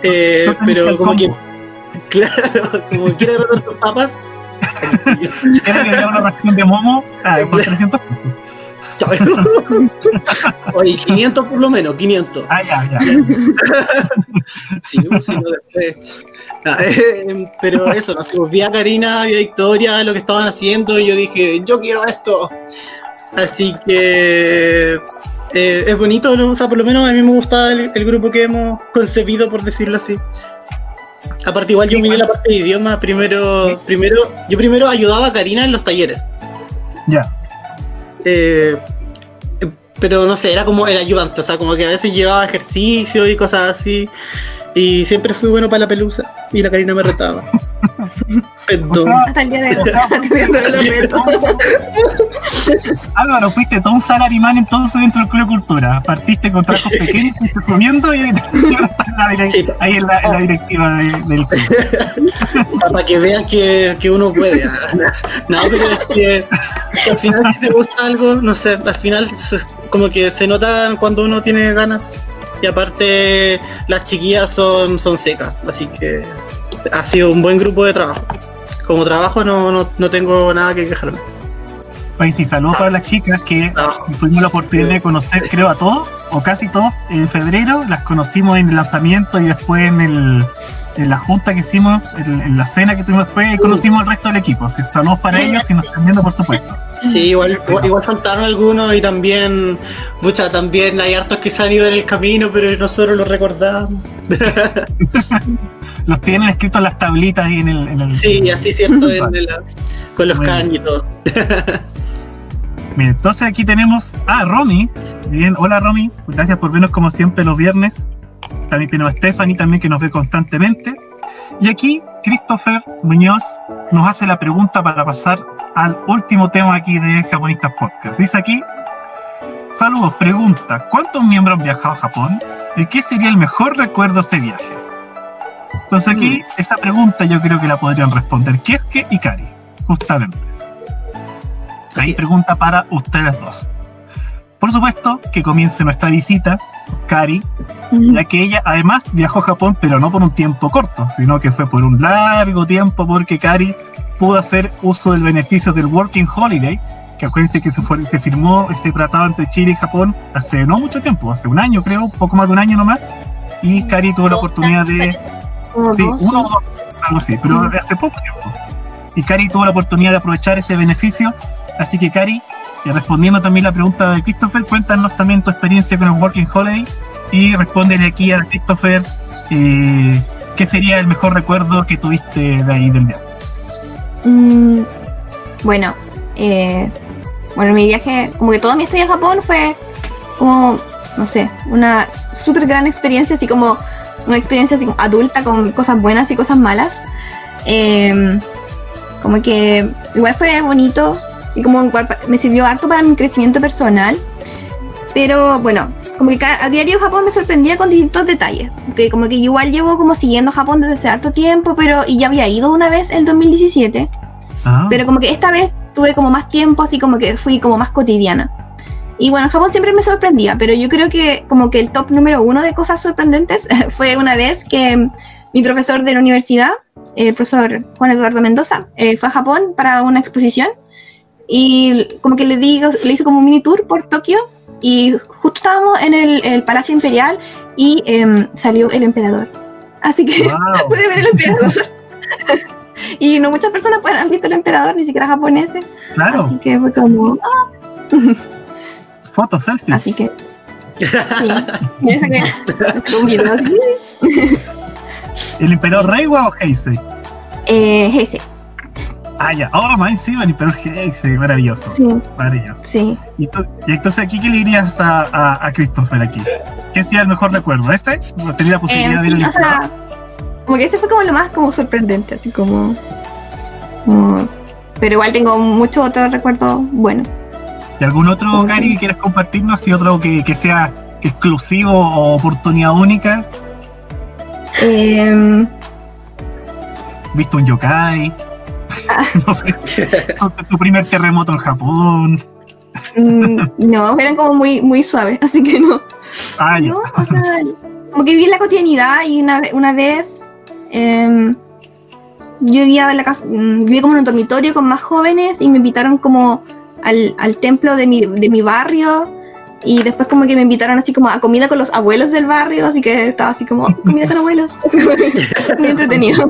Eh, pero como que, claro, como quiere agarrar tus papas. Era que una ración de momo ah, por 300 pesos. Oye, 500 por lo menos, 500. Ah, ya, ya. Sí, pues, sí, no, después. Ah, eh, pero eso, no sé, pues, vi a Karina y a Victoria lo que estaban haciendo y yo dije, yo quiero esto. Así que eh, es bonito, ¿no? o sea, por lo menos a mí me gusta el, el grupo que hemos concebido, por decirlo así. Aparte, igual yo miré la parte de idioma, primero, primero, yo primero ayudaba a Karina en los talleres. Ya. Eh, eh, pero no sé, era como el ayudante, o sea, como que a veces llevaba ejercicio y cosas así. Y siempre fui bueno para la pelusa. Y la Karina me retaba. Perdón. Hasta el día de hoy. Álvaro, fuiste todo un salarimán entonces dentro del Club de Cultura. Partiste con trabajos pequeños, fuiste subiendo y ahí en la, en la directiva de- del club. para que vean que, que uno puede. No, pero es que, que al final si te gusta algo, no sé, al final se- como que se nota cuando uno tiene ganas. Y aparte las chiquillas son, son secas, así que ha sido un buen grupo de trabajo. Como trabajo no, no, no tengo nada que quejarme. Oye, sí, saludos para las chicas que Trabajo. tuvimos la oportunidad de conocer, creo, a todos, o casi todos, en febrero. Las conocimos en el lanzamiento y después en, el, en la junta que hicimos, en, en la cena que tuvimos después, y conocimos al resto del equipo. Así, saludos para ellos y nos están viendo, por supuesto. Sí, igual, igual, igual faltaron algunos y también, mucha, también hay hartos que se han ido en el camino, pero nosotros los recordamos. Los tienen escritos en las tablitas ahí en el. En el Sí, así cierto, en el- con los caños y todo. Bien, entonces aquí tenemos a Romy. Bien, hola Romy, gracias por vernos como siempre los viernes. También tenemos a Stephanie también que nos ve constantemente. Y aquí Christopher Muñoz nos hace la pregunta para pasar al último tema aquí de Japonistas Podcast. Dice aquí, Saludos, pregunta, ¿cuántos miembros han viajado a Japón? ¿Y qué sería el mejor recuerdo de ese viaje? Entonces aquí, esta pregunta yo creo que la podrían responder Kieske y Kari, justamente. Ahí pregunta para ustedes dos. Por supuesto que comience nuestra visita, Kari, ya que ella además viajó a Japón, pero no por un tiempo corto, sino que fue por un largo tiempo porque Kari pudo hacer uso del beneficio del Working Holiday, que acuérdense que se, fue- se firmó ese tratado entre Chile y Japón hace no mucho tiempo, hace un año creo, poco más de un año nomás, y Kari tuvo la oportunidad de... Sí, uno o dos, algo así, pero hace poco tiempo. Y Cari tuvo la oportunidad de aprovechar ese beneficio. Así que, Cari, eh, respondiendo también la pregunta de Christopher, cuéntanos también tu experiencia con el Working Holiday y respóndele aquí a Christopher eh, qué sería el mejor recuerdo que tuviste de ahí del viaje. Mm, bueno, eh, bueno, mi viaje, como que todo mi estadía a Japón fue como, no sé, una súper gran experiencia, así como una experiencia así adulta con cosas buenas y cosas malas. Eh, como que igual fue bonito y como igual me sirvió harto para mi crecimiento personal. Pero bueno, como que a diario Japón me sorprendía con distintos detalles. Que como que igual llevo como siguiendo Japón desde hace harto tiempo, pero y ya había ido una vez en 2017. Ah, Pero como que esta vez tuve como más tiempo, así como que fui como más cotidiana. Y bueno, Japón siempre me sorprendía, pero yo creo que como que el top número uno de cosas sorprendentes fue una vez que mi profesor de la universidad, el profesor Juan Eduardo Mendoza, eh, fue a Japón para una exposición y como que le, digo, le hizo como un mini tour por Tokio y justo estábamos en el, el Palacio Imperial y em, salió el emperador. Así que wow. pude ver el emperador. y no muchas personas pues, han visto el emperador, ni siquiera japoneses. Claro, Así que fue como. ah, fotos, selfies. Así que. Sí. Me saqué saqué un video así. ¿El emperador Reiwa o Heisei? Eh, ese. Ah, ya. Oh, más encima, el emperador Heisei. Maravilloso. Sí, Maravilloso. sí. Y, y entonces aquí, ¿qué le dirías a, a, a Christopher aquí? ¿Qué sería el mejor recuerdo? ¿Este? ¿No tenía la Eh, posibilidad de ir sí, al o sea, como que ese fue como lo más como sorprendente, así como. como- pero igual tengo muchos otros recuerdos buenos. ¿Y algún otro, Ujú. Cari, que quieras compartirnos? ¿Así otro que, que sea exclusivo o oportunidad única? Eh, ¿Viste un yokai? no sé. Tu, primer terremoto en Japón. mm, no, eran como muy, muy suaves, así que no. Ah, ya. No, o sea, como que viví en la cotidianidad y una, ve- una vez em, yo vivía en la casa, mm, vivía como en un dormitorio con más jóvenes y me invitaron como al, al templo de mi, de mi barrio y después como que me invitaron así como a comida con los abuelos del barrio, así que estaba así como "Oh, comida con abuelos, muy entretenido.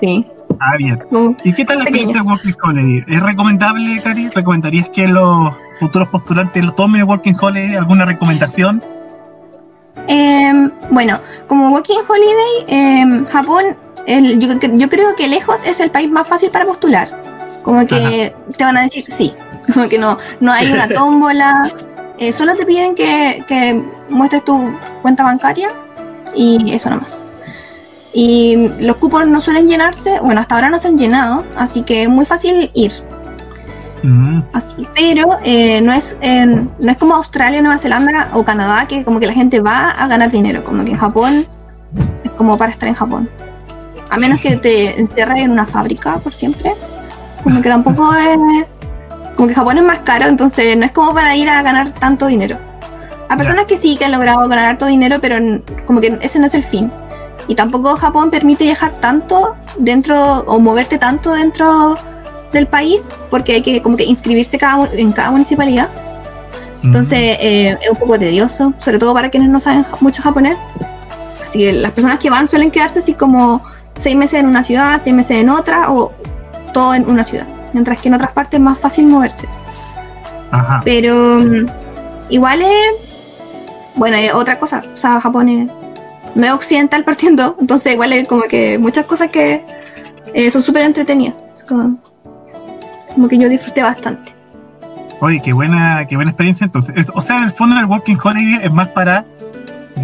Sí, Ah, bien. ¿Y qué tal la experiencia de Working Holiday? ¿Es recomendable, Cari? ¿Recomendarías que los futuros postulantes lo tomen Working Holiday? ¿Alguna recomendación? Em, bueno, como Working Holiday, em, Japón, el- yo, yo creo que lejos es el país más fácil para postular. Como que te van a decir sí, como que no, no hay una tómbola, eh, solo te piden que, que muestres tu cuenta bancaria y eso nomás. Y los cupos no suelen llenarse, bueno, hasta ahora no se han llenado, así que es muy fácil ir. Mm, Así, pero eh, no, es, en- no es como Australia, Nueva Zelanda o Canadá, que como que la gente va a ganar dinero, como que en Japón es como para estar en Japón. A menos que te encerres en una fábrica por siempre, como que tampoco es... Como que Japón es más caro, entonces no es como para ir a ganar tanto dinero. A personas que sí, que han logrado ganar harto dinero, pero como que ese no es el fin. Y tampoco Japón permite viajar tanto dentro o moverte tanto dentro del país porque hay que como que inscribirse cada, en cada municipalidad. mm. Entonces eh, es un poco tedioso, sobre todo para quienes no saben mucho japonés. Así que las personas que van suelen quedarse así como seis meses en una ciudad, seis meses en otra o todo en una ciudad. Mientras que en otras partes es más fácil moverse. Ajá. Pero mm, igual es, bueno, es otra cosa. O sea, Japón es medio occidental partiendo, entonces igual hay como que muchas cosas que eh, son súper entretenidas. Como, como que yo disfruté bastante. Oye, qué buena, qué buena experiencia entonces. Es- o sea, en el fondo el Working Holiday es más para,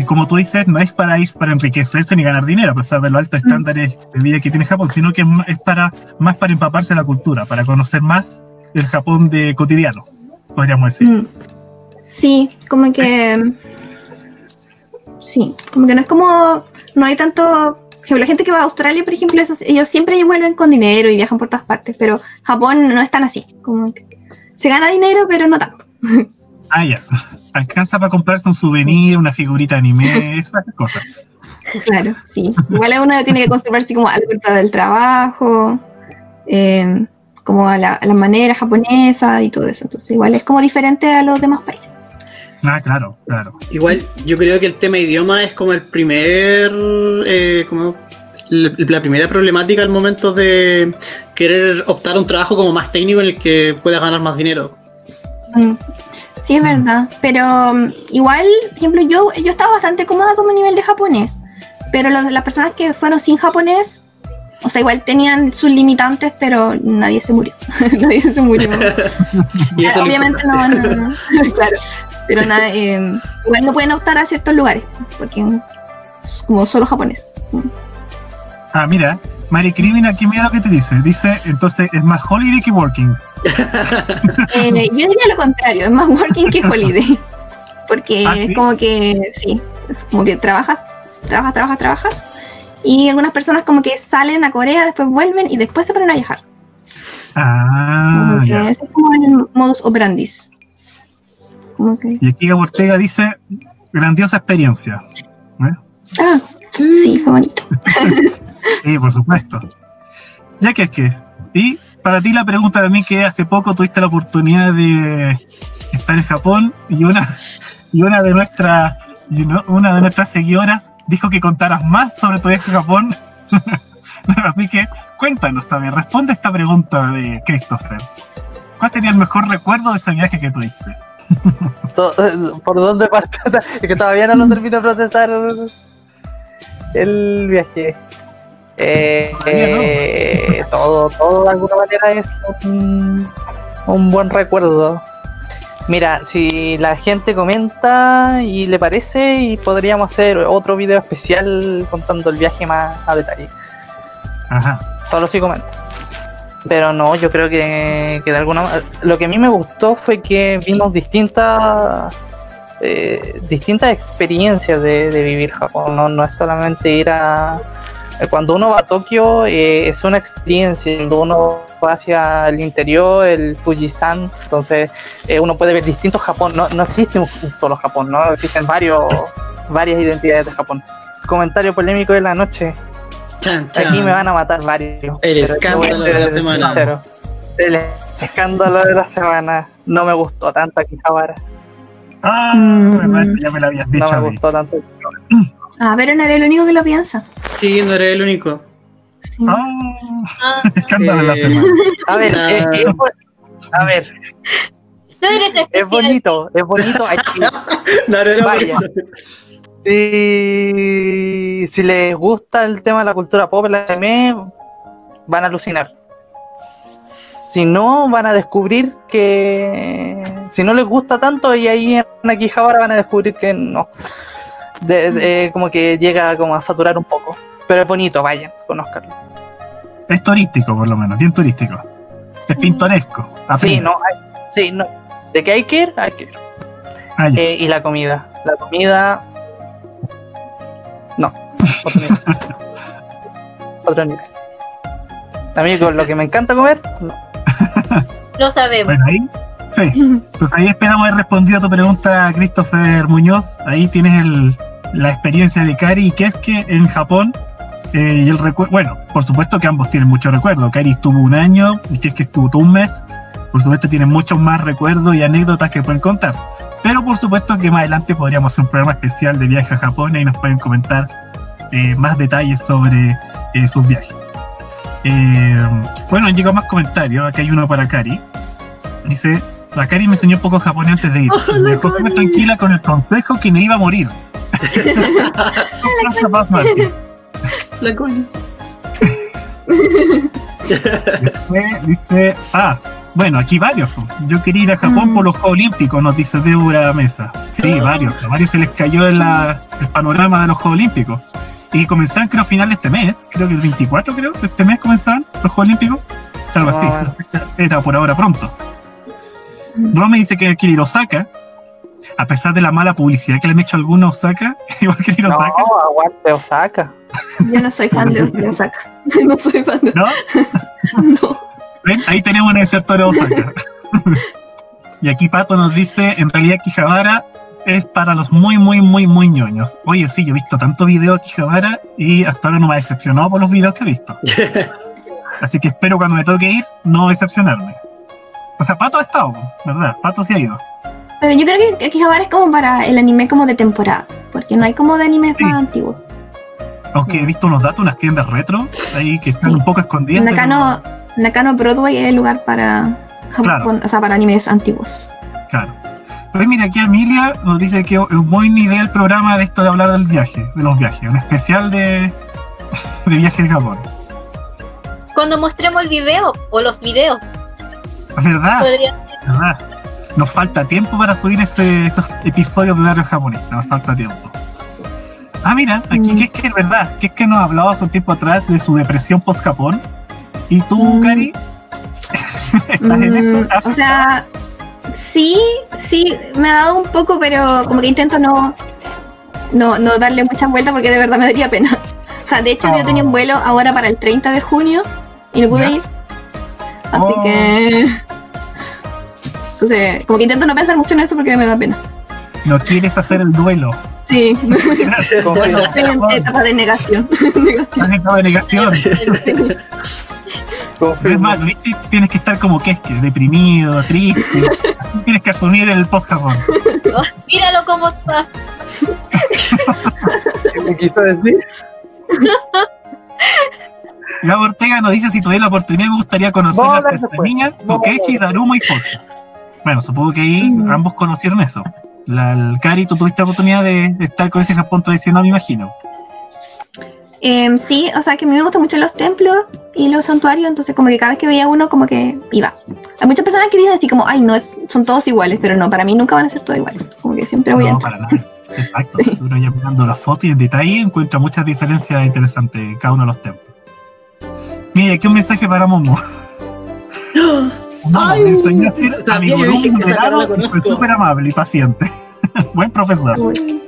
como tú dices, no es para ir para enriquecerse ni ganar dinero, a pesar de los altos Mm. estándares de vida que tiene Japón, sino que es es para más para empaparse de la cultura, para conocer más del Japón de cotidiano, podríamos decir. Mm. Sí, como que. Sí, como que no es como. No hay tanto. Por ejemplo, la gente que va a Australia, por ejemplo, esos- ellos siempre vuelven con dinero y viajan por todas partes, pero Japón no es tan así. Como que se gana dinero, pero no tanto. Ah, ya. Alcanza para comprarse un souvenir, una figurita anime, esas cosas. Claro, sí. Igual uno tiene que conservarse como a la puerta del trabajo, eh, como a la, a la manera japonesa y todo eso. Entonces, igual es como diferente a los demás países. Ah, claro, claro. Igual, yo creo que el tema idioma es como el primer. eh, como la, primera problemática al momento de querer optar a un trabajo como más técnico en el que puedas ganar más dinero. Mm, Sí, es verdad. Pero mm, igual, por ejemplo, yo, yo estaba bastante cómoda con mi nivel de japonés. Pero los- las personas que fueron sin japonés, o sea, igual tenían sus limitantes, pero nadie se murió. nadie se murió. Y eso Obviamente no, no, no. claro. Pero nada, eh, igual no pueden optar a ciertos lugares, porque es como solo japonés. Ah, mira, Mari Crimin aquí mira lo que te dice. Dice, entonces es más holiday que working. Eh, yo diría lo contrario, es más working que holiday. Porque ¿Ah, sí? es como que, sí, es como que trabajas, trabajas, trabajas, trabajas. Y algunas personas como que salen a Corea, después vuelven y después se ponen a viajar. Ah, ya. ese es como el modus operandi. Y aquí Ortega dice, grandiosa experiencia. ¿Eh? ah, sí, fue bonito. Sí, por supuesto. Ya que es que. Y para ti la pregunta también que hace poco tuviste la oportunidad de estar en Japón y una y una de nuestras una de nuestras seguidoras dijo que contaras más sobre tu viaje a Japón. Así que cuéntanos también, responde esta pregunta de Christopher. ¿Cuál sería el mejor recuerdo de ese viaje que tuviste? ¿Por dónde parte? Es que todavía no lo termino de procesar el viaje. Eh, no. eh, todo, todo de alguna manera es un, un buen recuerdo. Mira, si la gente comenta y le parece, y podríamos hacer otro video especial contando el viaje más a detalle. Ajá. Solo si comenta. Pero no, yo creo que, que de alguna Lo que a mí me gustó fue que vimos distintas eh, distintas experiencias de, de vivir Japón. No, no es solamente ir a. Cuando uno va a Tokio eh, es una experiencia. Cuando uno va hacia el interior, el Fujisan, entonces eh, uno puede ver distintos Japón. No, no existe un, un solo Japón, ¿no? Existen varios, varias identidades de Japón. Comentario polémico de la noche. Chan, chan. Aquí me van a matar varios. El escándalo de la semana. sincero. El escándalo de la semana. No me gustó tanto Akihabara. Ah, Mm. ya me lo habías dicho. No me gustó tanto. Ah, pero no eres el único que lo piensa. Sí, no eres el único. Sí. Ah, Ah, escándalo de la Eh, semana. A ver, Ah. eh, a ver, no eres es bonito, es bonito. hay que- No, no era Vaya. Si, si les gusta el tema de la cultura pop, el anime, van a alucinar. Si no, van a descubrir que. Si no les gusta tanto, y ahí en Akihabara van a descubrir que no. De- de- como que llega como a saturar un poco. Pero es bonito, vayan, conozcanlo. Es turístico, por lo menos, bien turístico. Es pintoresco. Sí, no, hay- sí, no. De que hay que ir, hay que ir. Ah. Eh, y la comida. La comida. No. Otro nivel. otro nivel. A mí con lo que me encanta comer, no. Lo sabemos. Bueno, ahí, sí. Pues ahí esperamos haber respondido a tu pregunta, Christopher Muñoz. Ahí tienes el- la experiencia de Kari y que es que en Japón. eh, y el recuerdo, bueno, por supuesto que ambos tienen muchos recuerdos. Kari estuvo un año y que estuvo todo un mes. Por supuesto tienen muchos más recuerdos y anécdotas que pueden contar. Pero por supuesto que más adelante podríamos hacer un programa especial de viaje a Japón y ahí nos pueden comentar eh, más detalles sobre eh, sus viajes. Eh, bueno, han llegado más comentarios. Aquí hay uno para Kari. Dice, la Kari me enseñó un poco japonés antes de ir. Me dejó súper tranquila con el consejo que me iba a morir. La coña. Después dice, ah, bueno, aquí varios. Yo quería ir a Japón Mm. por los Juegos Olímpicos, nos dice Débora Mesa. Sí, varios. A varios se les cayó en la- el panorama de los Juegos Olímpicos. Y comenzaron, creo, a final de este mes. Creo que el 24, creo, de este mes comenzaron los Juegos Olímpicos. Algo así. Ah. la fecha Era por ahora pronto. Rome dice que quiere ir a Osaka. A pesar de la mala publicidad que le han hecho a algunos Osaka, igual que ir a No, Osaka, aguante Osaka. Yo no soy fan de de Osaka. No soy fan de ¿no? No. ¿Ven? Ahí tenemos una desertora de Osaka. y aquí Pato nos dice, en realidad Kijabara es para los muy, muy, muy, muy ñoños. Oye, sí, yo he visto tanto video de Kijabara y hasta ahora no me ha decepcionado por los videos que he visto. Así que espero cuando me toque ir no decepcionarme. O sea, Pato ha estado, ¿verdad? Pato sí ha ido. Pero yo creo que Akihabara es como para el anime como de temporada. Porque no hay como de animes Sí. más antiguos. Aunque he visto unos datos, unas tiendas retro, ahí que están Sí. un poco escondidas. pero- Nakano, Nakano Broadway es el lugar para Japón, Claro. o sea, para animes antiguos. Claro. Pues mira, aquí Emilia nos dice que es buena idea el programa de esto de hablar del viaje, de los viajes, un especial de, de viaje de Japón. Cuando mostremos el video o los videos, verdad, verdad. Nos falta tiempo para subir ese- esos episodios de Dario japonés, nos falta tiempo. Ah, mira, aquí Mm. que es que es verdad, que es que nos hablaba hace un tiempo atrás de su depresión post-Japón. ¿Y tú, Mm. Cari? ¿Estás en eso? Mm, o sea, sí, sí, me ha dado un poco, pero como que intento no, no, no darle muchas vueltas porque de verdad me daría pena. O sea, de hecho yo tenía un vuelo ahora para el 30 de junio y no pude Ya. ir. Así Oh. que... Entonces, como que intento no pensar mucho en eso porque me da pena. no quieres hacer el duelo. Sí, estoy en etapa de negación. Negación. Estás en etapa de negación. Sí. Es más, ¿viste? Tienes que estar como que es que deprimido, triste. Tienes que asumir el post-Japón. míralo cómo está. ¿Qué me quiso decir? La Ortega nos dice si tuviera la oportunidad me gustaría conocer a artesanía hablar. Daruma y Foch. Bueno, supongo que ahí Mm. ambos conocieron eso. La, el Cari, tú tuviste la oportunidad de, de estar con ese Japón tradicional, me imagino. Em, sí, o sea que a mí me gustan mucho los templos y los santuarios, entonces como que cada vez que veía uno como que iba. Hay muchas personas que dicen así como, ay, no, es, son todos iguales, pero no, para mí nunca van a ser todos iguales. Como que siempre voy a No, entrar. para nada. Exacto. Uno ya mirando las fotos y en detalle encuentra muchas diferencias interesantes en cada uno de los templos. Mira, aquí un mensaje para Momo. Momo, Ay, me enseñó a ser amigo moderado y fue súper amable y paciente. Buen profesor. Uy.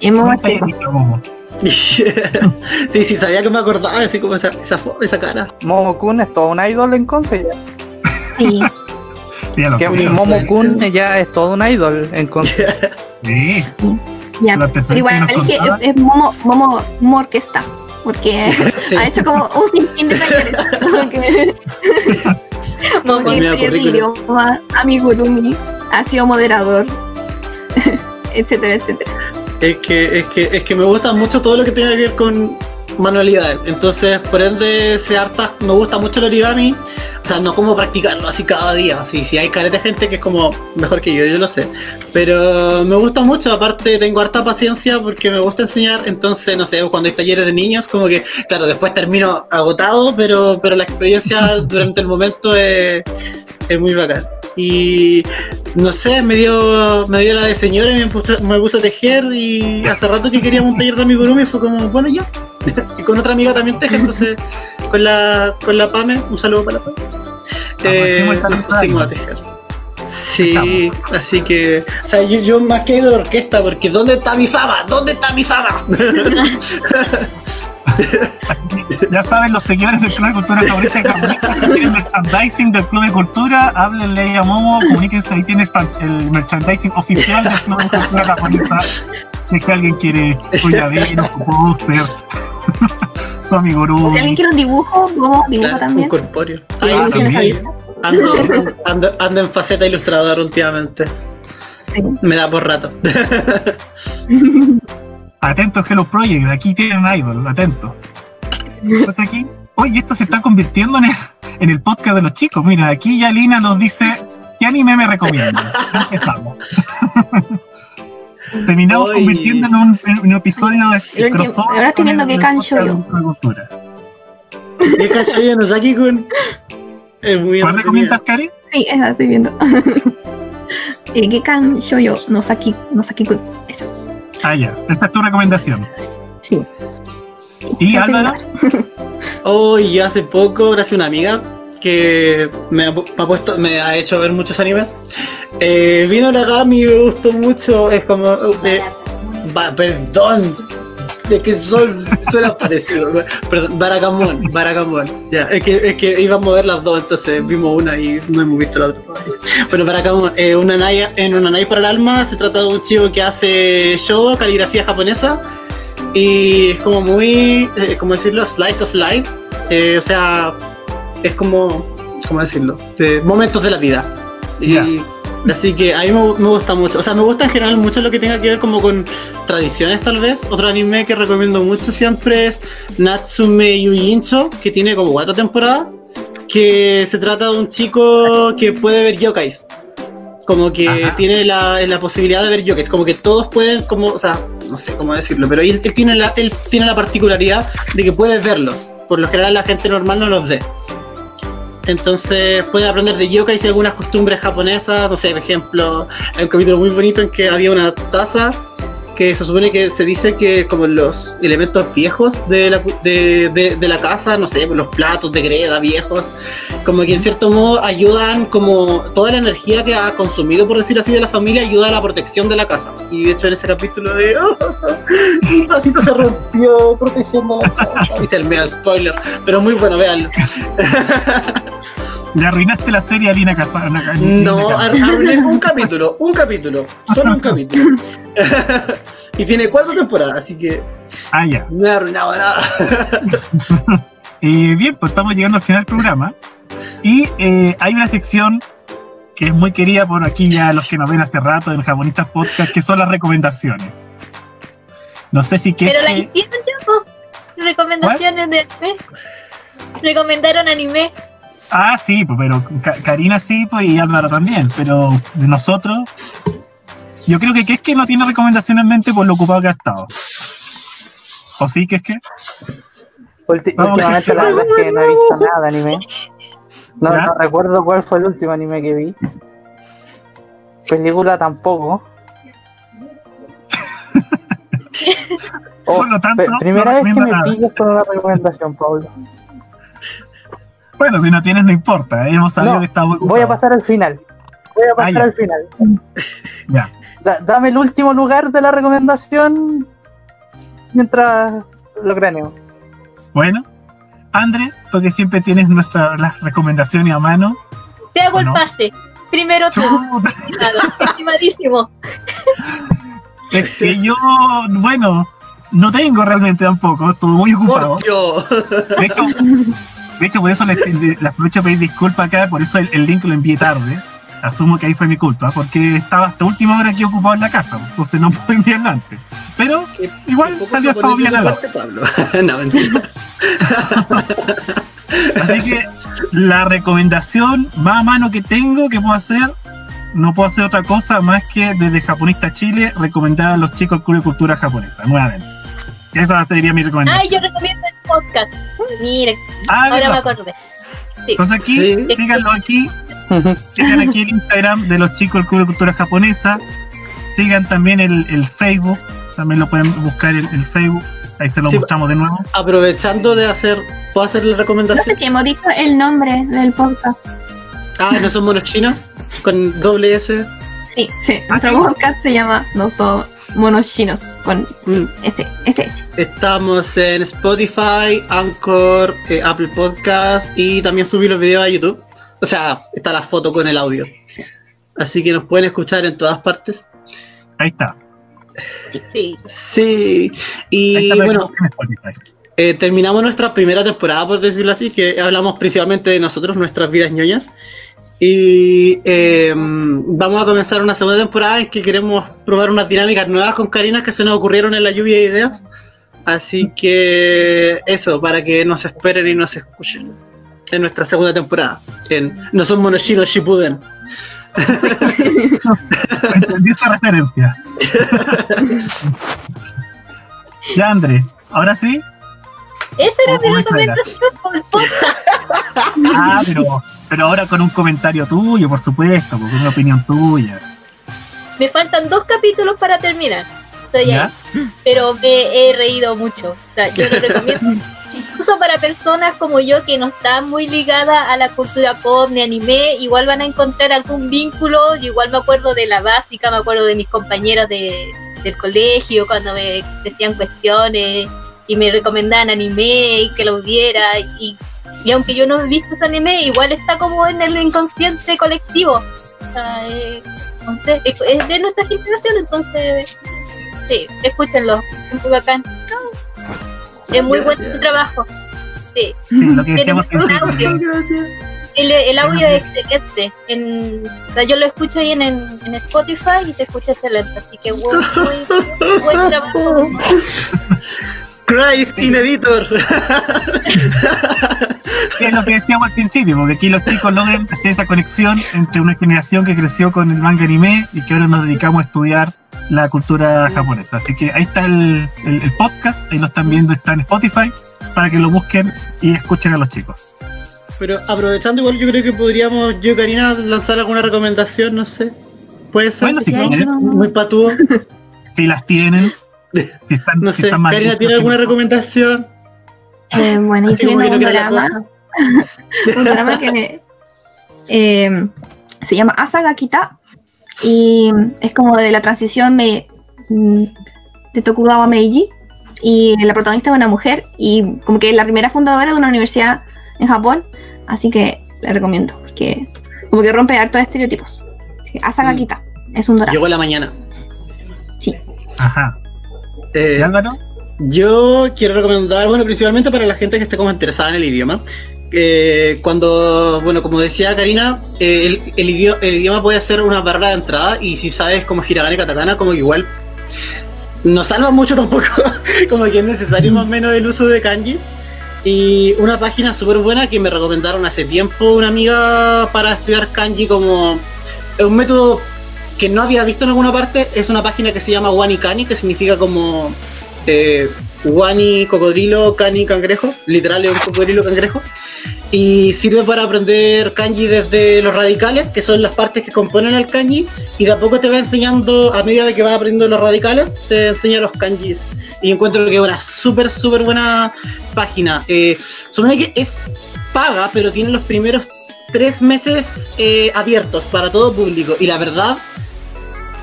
Y es muy tallerista, Momo. sí, sí, sabía que me acordaba, así como esa, esa, esa cara. Momo-kun es todo un idol en Conce ya. Sí, Que creo. Momo-kun ya es todo un idol en Conce. Sí, ya. Pero igual que que es, es Momo, Momo, Momo Orquesta, porque Sí. ha hecho como un sinfín de talleres. Currículum. idioma, amigurumi, ha sido moderador, etcétera, etcétera. Es que, es que, es que me gusta mucho todo lo que tenga que ver con manualidades. Entonces, por ende, se harta, me gusta mucho el origami. O sea, no como practicarlo así cada día. Así, si hay careta de gente que es como mejor que yo, yo lo sé. Pero me gusta mucho, aparte tengo harta paciencia porque me gusta enseñar. Entonces, no sé, cuando hay talleres de niños, como que, claro, después termino agotado, pero, pero la experiencia durante el momento es, es muy bacán. Y no sé, me dio, me dio la de señora y me puso, me puso a tejer y hace rato que queríamos un taller de amigurumi y fue como, bueno, ya. y con otra amiga también teje, entonces con la, con la Pame, un saludo para la Pame. Eh, hemos estado nos pusimos a tejer. Sí, así que, o sea, yo, yo más que he ido a la orquesta porque ¿dónde está mi fama? ¿Dónde está mi fama? Ya saben, los seguidores del Club de Cultura Japonesa si quieren merchandising del Club de Cultura, háblenle a Momo, comuníquense, ahí tienes fan- el merchandising oficial del Club de Cultura Japonesa. Si es que alguien quiere su llavero, su póster, su amigurumi. Si alguien quiere un dibujo, Momo dibuja Claro, un también. corpóreo. Ah. Ando, ando, ando en faceta ilustrador últimamente. Sí. Me da por rato. Atentos Hello Project, aquí tienen idol, atentos. Pues aquí, oye, esto se está convirtiendo en el, en el podcast de los chicos. Mira, aquí ya Lina nos dice, ¿qué anime me recomiendan? Ya Empezamos. Terminamos convirtiendo en un, en un episodio de crossover ahora estoy con viendo que cancho yo. ¿Qué cacho yo no Saki kun? Es muy ¿Cuál recomiendas, Cari? Sí, esa estoy viendo. eh, Gekan Shoyo no Saki, no Saki kun. Esa. Ah, ya, esta es tu recomendación. Sí. ¿Y Álvaro? viendo. Oh, y yo hace poco, gracias a una amiga, que me ha, me ha puesto, me ha hecho ver muchos animes. Eh, vino Nagami, me gustó mucho. Es como. eh, perdón, de que son, suena parecido. Perdón, Barakamon, Barakamon. Ya, es que, es que íbamos a ver las dos, entonces vimos una y no hemos visto la otra todavía. Bueno, Barakamon, eh, una nai, en una nai para el alma se trata de un chico que hace shodo, caligrafía japonesa. Y es como muy, eh, ¿cómo decirlo? Slice of life. Eh, o sea, es como, ¿cómo decirlo? De momentos de la vida. Y. así que a mí me, me gusta mucho. O sea, me gusta en general mucho lo que tenga que ver como con tradiciones tal vez. Otro anime que recomiendo mucho siempre es Natsume Yuincho, que tiene como cuatro temporadas. Que se trata de un chico que puede ver yokais. Como que Ajá. tiene la, la posibilidad de ver yokais. Como que todos pueden, como, o sea, no sé cómo decirlo, pero él, él tiene la, él tiene la particularidad de que puede verlos. Por lo general la gente normal no los ve. Entonces puede aprender de yokais y algunas costumbres japonesas. No sé, por ejemplo, hay un capítulo muy bonito en que había una taza que se supone que se dice que como los elementos viejos de la, de, de- de la casa, no sé, los platos de greda viejos, como que en cierto modo ayudan como toda la energía que ha consumido, por decirlo así, de la familia, ayuda a la protección de la casa. Y de hecho en ese capítulo de un vasito se rompió protegiendo la casa. Dice el medio spoiler, pero muy bueno, véanlo. Le arruinaste la serie a Lina Casa. No, ar- arruiné un capítulo, un capítulo, solo un capítulo. y tiene cuatro temporadas, así que Ah, ya. no he arruinado nada. Eh, bien, pues estamos llegando al final del programa. Y eh, hay una sección que es muy querida por aquí ya los que nos ven hace rato en Japonistas Podcast, que son las recomendaciones. No sé si que Pero la hicieron. Recomendaciones de anime. Recomendaron anime. Ah, sí, pues, pero Ka- Karina sí, pues, y Álvaro también. Pero de nosotros, yo creo que que es que no tiene recomendación en mente por lo ocupado que ha estado. ¿O sí que es que? Últimamente la verdad es que no he visto nada de anime. No, recuerdo cuál fue el último anime que vi. Película tampoco. Oh, Por lo tanto, pe- primera no vez que me nada. pillas con una recomendación, Pablo. Bueno, si no tienes, no importa. eh, Hemos sabido No, que está muy Voy a pasar al final. Voy a pasar ya. al final. Ya. Da- dame el último lugar de la recomendación mientras lo craneo. Bueno, André, tú que siempre tienes nuestras las recomendaciones a mano. Te hago el pase. Primero tú. Claro, estimadísimo. Es que yo, bueno, no tengo realmente tampoco, estuve muy ocupado. Dios. De hecho, por eso les, les aprovecho a pedir disculpas acá, por eso el, el link lo envié tarde. Asumo que ahí fue mi culpa, porque estaba hasta última hora aquí ocupado en la casa, entonces no puedo enviarlo antes. Pero igual salió hasta bien a la Pablo. no, mentira. Así que la recomendación más a mano que tengo que puedo hacer, no puedo hacer otra cosa más que desde Japonista Chile recomendar a los chicos el Club de Cultura Japonesa, nuevamente. Esa sería mi Ay, recomendación. yo recomiendo podcast. Mira, Ah, ahora me acordé. Entonces aquí, Sí. síganlo aquí, sigan aquí el Instagram de los chicos del Club de Cultura Japonesa, sigan también el, el Facebook, también lo pueden buscar el, el Facebook, ahí se lo Sí. mostramos de nuevo. Aprovechando de hacer, ¿puedo hacer la No sé recomendación? si hemos dicho el nombre del podcast. Ah, ¿no son monos chinos? Con doble S. Sí, sí. Ah, Nuestro sí. podcast se llama No son monos chinos con ese, ese. Estamos en Spotify, Anchor, eh, Apple Podcast y también subí los videos a YouTube. O sea, está la foto con el audio. Así que nos pueden escuchar en todas partes. Ahí está. Sí. Sí. Y bueno, eh, terminamos nuestra primera temporada, por decirlo así, que hablamos principalmente de nosotros, nuestras vidas ñoñas. Y eh, vamos a comenzar una segunda temporada en que queremos probar unas dinámicas nuevas con Karina que se nos ocurrieron en la lluvia de ideas. Así que eso, para que nos esperen y nos escuchen en nuestra segunda temporada. En No son monoshinos Shippuden. Entendí esa referencia. ya, André, ahora sí. Esa era ¿Cómo mi esa era? recomendación por el podcast. Ah, pero, pero ahora con un comentario tuyo, por supuesto, con una opinión tuya. Me faltan dos capítulos para terminar. Estoy ¿Ya? ahí. Pero me he reído mucho. O sea, yo lo recomiendo. incluso para personas como yo que no están muy ligadas a la cultura pop ni anime, igual van a encontrar algún vínculo. Yo igual me acuerdo de la básica, me acuerdo de mis compañeras de, del colegio cuando me decían cuestiones y me recomendaban anime y que lo viera. Y, y aunque yo no he visto ese anime, igual está como en el inconsciente colectivo. O sea, eh, entonces, es es de nuestra generación, entonces, sí, escúchenlo, es muy bacán. Es muy buen tu trabajo. Sí, lo que Tiene audio. el, el audio es excelente. En, o sea, yo lo escucho ahí en, en, en Spotify y se escucha excelente. Así que muy buen trabajo. Christ in editor. que es lo que decíamos al principio, porque aquí los chicos logran hacer esa conexión entre una generación que creció con el manga anime y que ahora nos dedicamos a estudiar la cultura japonesa. Así que ahí está el, el- el podcast, ahí lo están viendo, está en Spotify, para que lo busquen y escuchen a los chicos. Pero aprovechando igual yo creo que podríamos, yo Karina, lanzar alguna recomendación, no sé. Puede ser. Bueno, si Sí, Muy patúo. si las tienen, si están, No si sé. están Karina, ¿tiene alguna recomendación? Eh, bueno, viendo que un drama, un drama que eh, se llama Asaga Kita y es como de la transición me- de Tokugawa Meiji y la protagonista es una mujer y como que es la primera fundadora de una universidad en Japón, así que la recomiendo porque como que rompe hartos estereotipos. Así que Asaga Mm. Kita es un drama. Llegó la mañana. Sí. Ajá. Eh. Yo quiero recomendar, bueno, principalmente para la gente que esté como interesada en el idioma. eh, cuando, bueno, como decía Karina, eh, el, el idioma, el idioma puede ser una barrera de entrada y si sabes como hiragana y katakana, como que igual no salva mucho tampoco, como que es necesario más o menos el uso de kanjis. Y una página súper buena que me recomendaron hace tiempo una amiga para estudiar kanji como un método que no había visto en alguna parte, es una página que se llama Wanikani, que significa como eh, Wani cocodrilo, Kani cangrejo, literal es un cocodrilo cangrejo, y sirve para aprender kanji desde los radicales, que son las partes que componen el kanji, y de a poco te va enseñando, a medida de que vas aprendiendo los radicales, te enseña los kanjis. Y encuentro que es una súper, súper buena página. Eh, supone que es paga, pero tiene los primeros tres meses eh, abiertos para todo público, y la verdad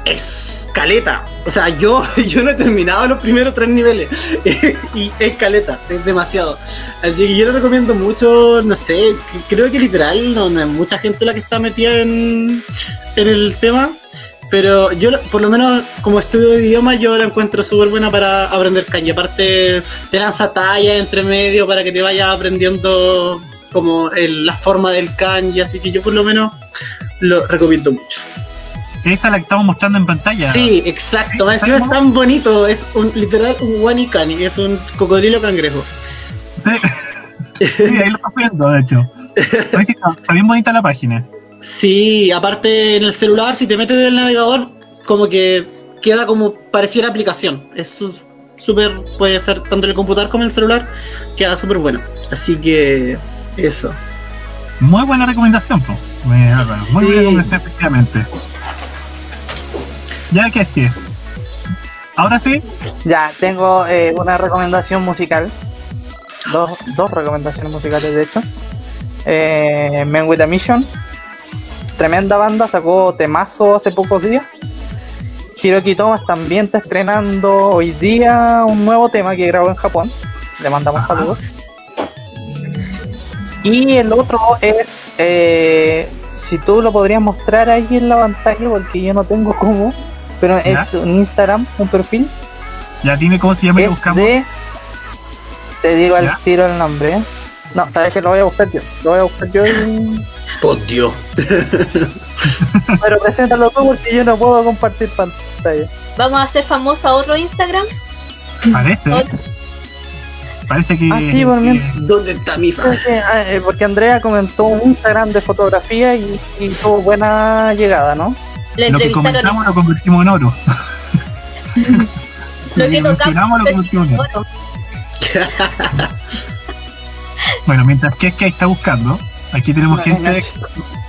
es caleta. O sea, yo, yo no he terminado los primeros tres niveles. y es caleta, es demasiado. Así que yo lo recomiendo mucho, no sé, creo que literal no, no mucha gente la que está metida en, en el tema. Pero yo, por lo menos, como estudio de idioma, yo la encuentro súper buena para aprender kanji. Aparte, te lanza talla entre medio para que te vayas aprendiendo como el- la forma del kanji. Así que yo, por lo menos, lo recomiendo mucho. Esa la que estamos mostrando en pantalla. Sí, exacto. Encima es tan bonito. Es un literal un wanikani. Es un cocodrilo cangrejo. Sí, Sí, ahí lo estás viendo, de hecho. Está bien bonita la página. Sí, aparte en el celular, si te metes del navegador, como que queda como pareciera aplicación. Es súper, puede ser tanto en el computador como en el celular, queda súper bueno. Así que eso. Muy buena recomendación, po. Muy Sí. buena recomendación, efectivamente. Ya que es que. Ahora sí, Ya, tengo eh, una recomendación musical. Dos, dos recomendaciones musicales, de hecho. Eh, Men with a Mission. Tremenda banda, sacó temazo hace pocos días. Hiroki Thomas también está estrenando hoy día un nuevo tema que grabó en Japón. Le mandamos Ajá. saludos. Y el otro es, eh, si tú lo podrías mostrar ahí en la pantalla, porque yo no tengo cómo, pero es un Instagram, un perfil, ya dime cómo se llama y lo es buscamos. de. Te digo al tiro el nombre. ¿eh? No, sabes que lo voy a buscar yo. Lo voy a buscar yo y. Por Dios. Pero preséntalo tú porque yo no puedo compartir pantalla. Vamos a hacer famoso a otro Instagram. Parece. Parece que. Ah, sí, por mí. que- ¿Dónde está mi fan? Porque, ah, eh, porque Andrea comentó un Instagram de fotografía y, y tuvo buena llegada, ¿no? Lo que comentamos lo convertimos en oro. lo que mencionamos lo convertimos en oro. Bueno, Bueno, mientras que es que ahí está buscando, aquí tenemos gente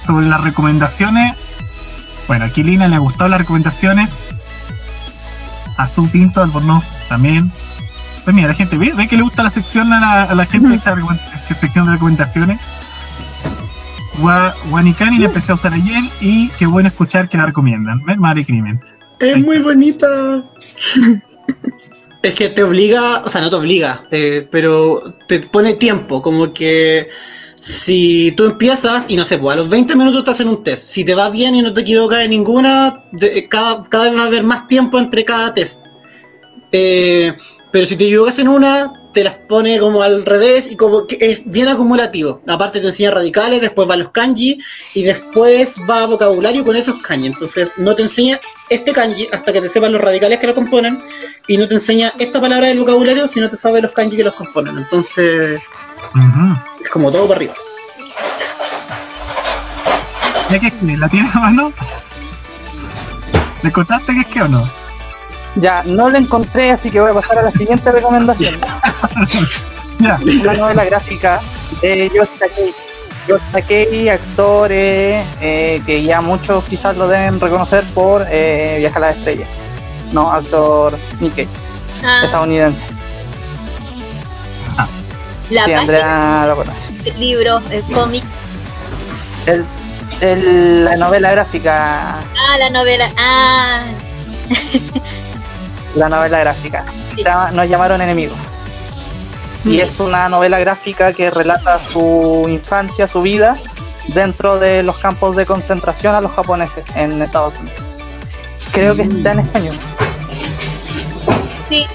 sobre las recomendaciones. Bueno, aquí Lina le ha gustado las recomendaciones. A su Pinto, Albornoz también. Pues mira, la gente ve, ve que le gusta la sección a la, a la gente de esta, esta sección de recomendaciones. Gua- Guanicani la empecé a usar ayer y qué bueno escuchar que la recomiendan. ¿Ves? Madre Crimen. Es Ahí muy está. bonita. es que te obliga, o sea, no te obliga, eh, pero te pone tiempo, como que si tú empiezas y no sé, pues a los 20 minutos te hacen un test. Si te va bien y no te equivocas en ninguna, de- cada, cada vez va a haber más tiempo entre cada test. Eh, pero si te equivocas en una, te las pone como al revés y como que es bien acumulativo. Aparte te enseña radicales, después va a los kanji y después va a vocabulario con esos kanji. Entonces no te enseña este kanji hasta que te sepas los radicales que lo componen y no te enseña esta palabra del vocabulario si no te sabes los kanji que los componen. Entonces es como todo para arriba. ¿Ya que? ¿La tienes a mano? ¿Le contaste que es que o no? Ya, no lo encontré, así que voy a pasar a la siguiente recomendación. Una novela gráfica de Yoshi Takei. Yoshi Takei, actor eh, eh, que ya muchos quizás lo deben reconocer por eh, Viaja a las Estrellas. No, actor Nikkei, Ah, estadounidense. la Sí, Andrea lo conoce. del libro, el cómic. El- el- la novela gráfica, Ah, la novela. Ah, la novela gráfica. Nos llamaron enemigos. Y es una novela gráfica que relata su infancia, su vida dentro de los campos de concentración a los japoneses en Estados Unidos. Creo que está en español. sí.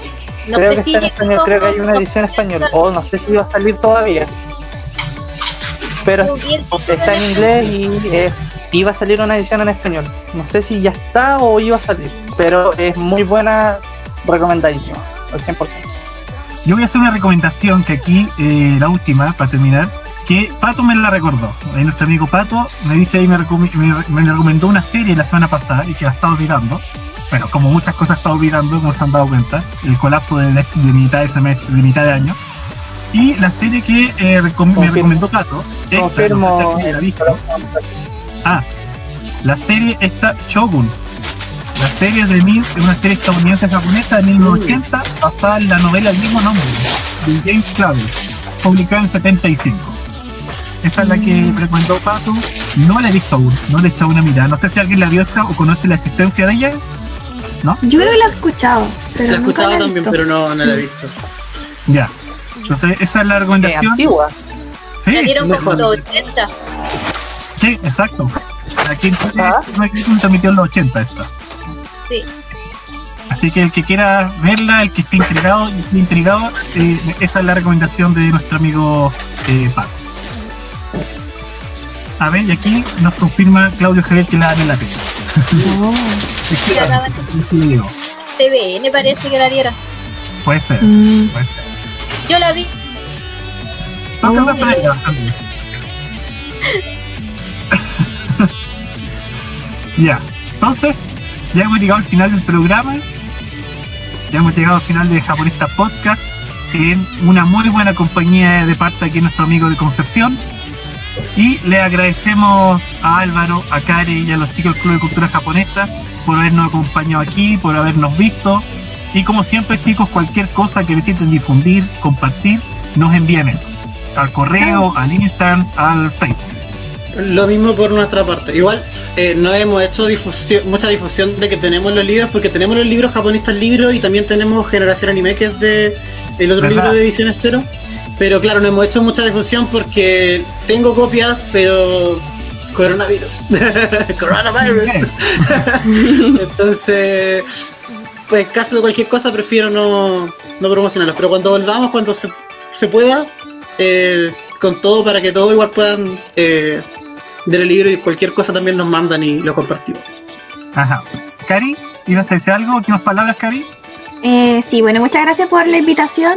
No creo que está en español, creo que hay una edición española. O no sé si va a salir todavía. Pero está en inglés y eh, iba a salir una edición en español. No sé si ya está o iba a salir. Pero es muy buena, recomendadísima, al 100%. Yo voy a hacer una recomendación que aquí, eh, la última, para terminar, que Pato me la recordó. Eh, nuestro amigo Pato me dice ahí, me, me, me recomendó una serie la semana pasada y que la estaba olvidando. Bueno, como muchas cosas estaba olvidando, como se han dado cuenta, el colapso de, de mitad de semestre, de mitad de año. Y la serie que eh, recom- me Confirmo. recomendó Pato, esta, no sé si Confirmo. la visto. Ah, la serie esta Shogun. La serie de mil, es una serie estadounidense japonesa de 1980 basada en la novela del mismo nombre de James Clavell, publicada en 75. Esa es la que recomendó Pato. No la he visto aún, no le he echado una mirada. No sé si alguien la vio esta o conoce la existencia de ella. Yo creo que la he escuchado. Pero La he también, visto. pero no, no la he visto. Ya. Entonces, esa es la Eh, recomendación. antigua. Sí, la dieron como los 80. sí, exacto. Aquí en Chile Ah. no en los 80 esta. Sí. Así que el que quiera verla, el que esté intrigado esté intrigado, eh, esa es la recomendación de nuestro amigo eh, Paco. A ver, y aquí nos confirma Claudio Javier que la dan en la pena. No. TVN parece que la diera. Puede ser, Mm. puede ser. Yo la vi. Ya, entonces, ya hemos llegado al final del programa. Ya hemos llegado al final de Japonista Podcast en una muy buena compañía de parte aquí nuestro amigo de Concepción. Y le agradecemos a Álvaro, a Kare y a los chicos del Club de Cultura Japonesa por habernos acompañado aquí, por habernos visto. Y como siempre, chicos, cualquier cosa que necesiten difundir, compartir, nos envían eso. Al correo, al Instagram, al Facebook. Lo mismo por nuestra parte. Igual eh, no hemos hecho difusión, mucha difusión de que tenemos los libros, porque tenemos los libros japonistas libros y también tenemos Generación Anime, que es de el otro ¿Verdad? libro de ediciones cero. Pero claro, no hemos hecho mucha difusión porque tengo copias, pero coronavirus. coronavirus. Entonces, pues en caso de cualquier cosa prefiero no, no promocionarlos. Pero cuando volvamos, cuando se, se pueda, eh, con todo para que todos igual puedan eh, ver el libro y cualquier cosa también nos mandan y lo compartimos. Ajá. Cari, ¿ibas a decir algo? ¿Últimas palabras, Cari? Eh, sí, bueno, muchas gracias por la invitación.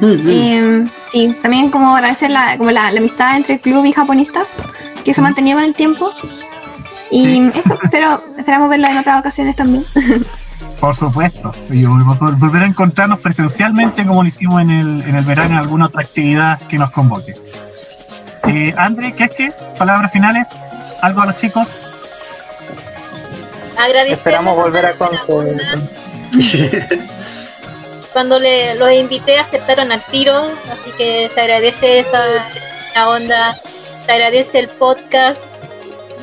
Mm, mm. Eh, sí, también como agradecer la, como la, la amistad entre el club y japonistas que se ha mantenido con el tiempo. Y Sí. eso, pero esperamos verla en otras ocasiones también. Por supuesto. Y vol- vol- volver a encontrarnos presencialmente como lo hicimos en el, en el verano en alguna otra actividad que nos convoque. Eh, André, ¿qué es que? Palabras finales. ¿Algo a los chicos? Esperamos volver a Conce. cuando le, los invité aceptaron al tiro, así que se agradece esa, esa onda, se agradece el podcast.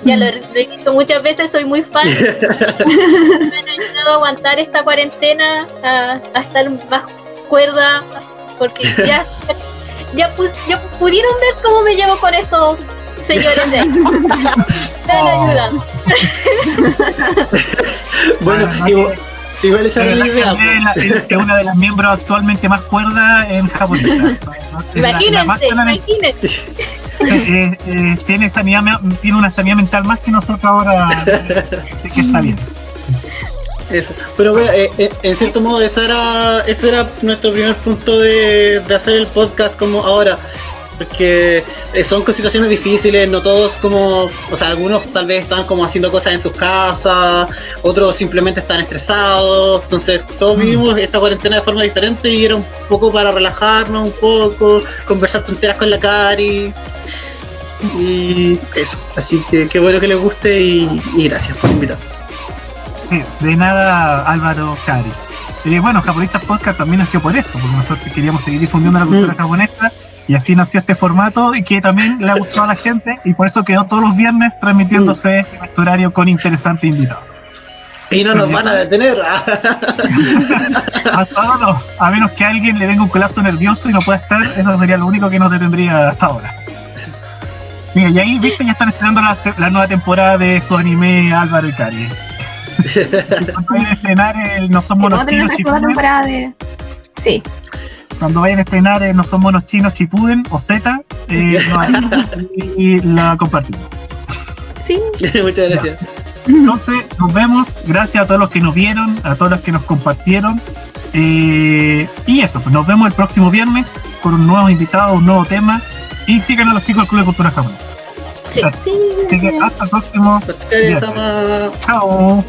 Ya lo, lo he dicho muchas veces, soy muy fan. Me han ayudado a aguantar esta cuarentena, a, a estar más cuerda, porque ya, ya, pus- ya pudieron ver cómo me llevo con estos señores de Oh. ayudado. Bueno, Ah, igual, igual esa era la idea. Andrea es la- es una de las miembros actualmente más cuerdas en japonés. Es la- la Imagínense, imagínense. eh, eh, tiene, sanidad, tiene una sanidad mental más que nosotros ahora, eh, que está bien. Eso. Pero bueno, eh, eh, en cierto modo ese era, ese era nuestro primer punto de, de hacer el podcast como ahora. Porque eh, son situaciones difíciles, no todos como, o sea, algunos tal vez están como haciendo cosas en sus casas, otros simplemente están estresados, entonces todos Mm. vivimos esta cuarentena de forma diferente y era un poco para relajarnos un poco, conversar tonteras con la Cari y eso, así que qué bueno que les guste y, y gracias por invitarnos. Sí, de nada, Álvaro Cari. Eh, bueno, Japonistas Podcast también nació por eso, porque nosotros queríamos seguir difundiendo la cultura Mm. japonesa y así nació este formato y que también le ha gustado a la gente y por eso quedó todos los viernes transmitiéndose en este horario con interesantes invitados. Y no nos van a detener. Hasta ahora no, a menos que a alguien le venga un colapso nervioso y no pueda estar, eso sería lo único que nos detendría hasta ahora. Mira, y ahí, viste, ya están estrenando la, la nueva temporada de su anime Álvaro y Cari. Cuando vayan a estrenar el No Son Sí, Monos Chinos Chipuden, de. Sí, cuando vayan a estrenar el No Son Monos Chinos Chipuden o Z, eh, nos avisan y la compartimos. sí. Muchas gracias. Entonces, nos vemos. Gracias a todos los que nos vieron, a todos los que nos compartieron. Eh, y eso, pues nos vemos el próximo viernes con un nuevo invitado, un nuevo tema. Y sigan a los chicos del Club de Cultura Japonesa. Sí. Sí. Así que hasta el próximo. Otsukare-sama. Chao.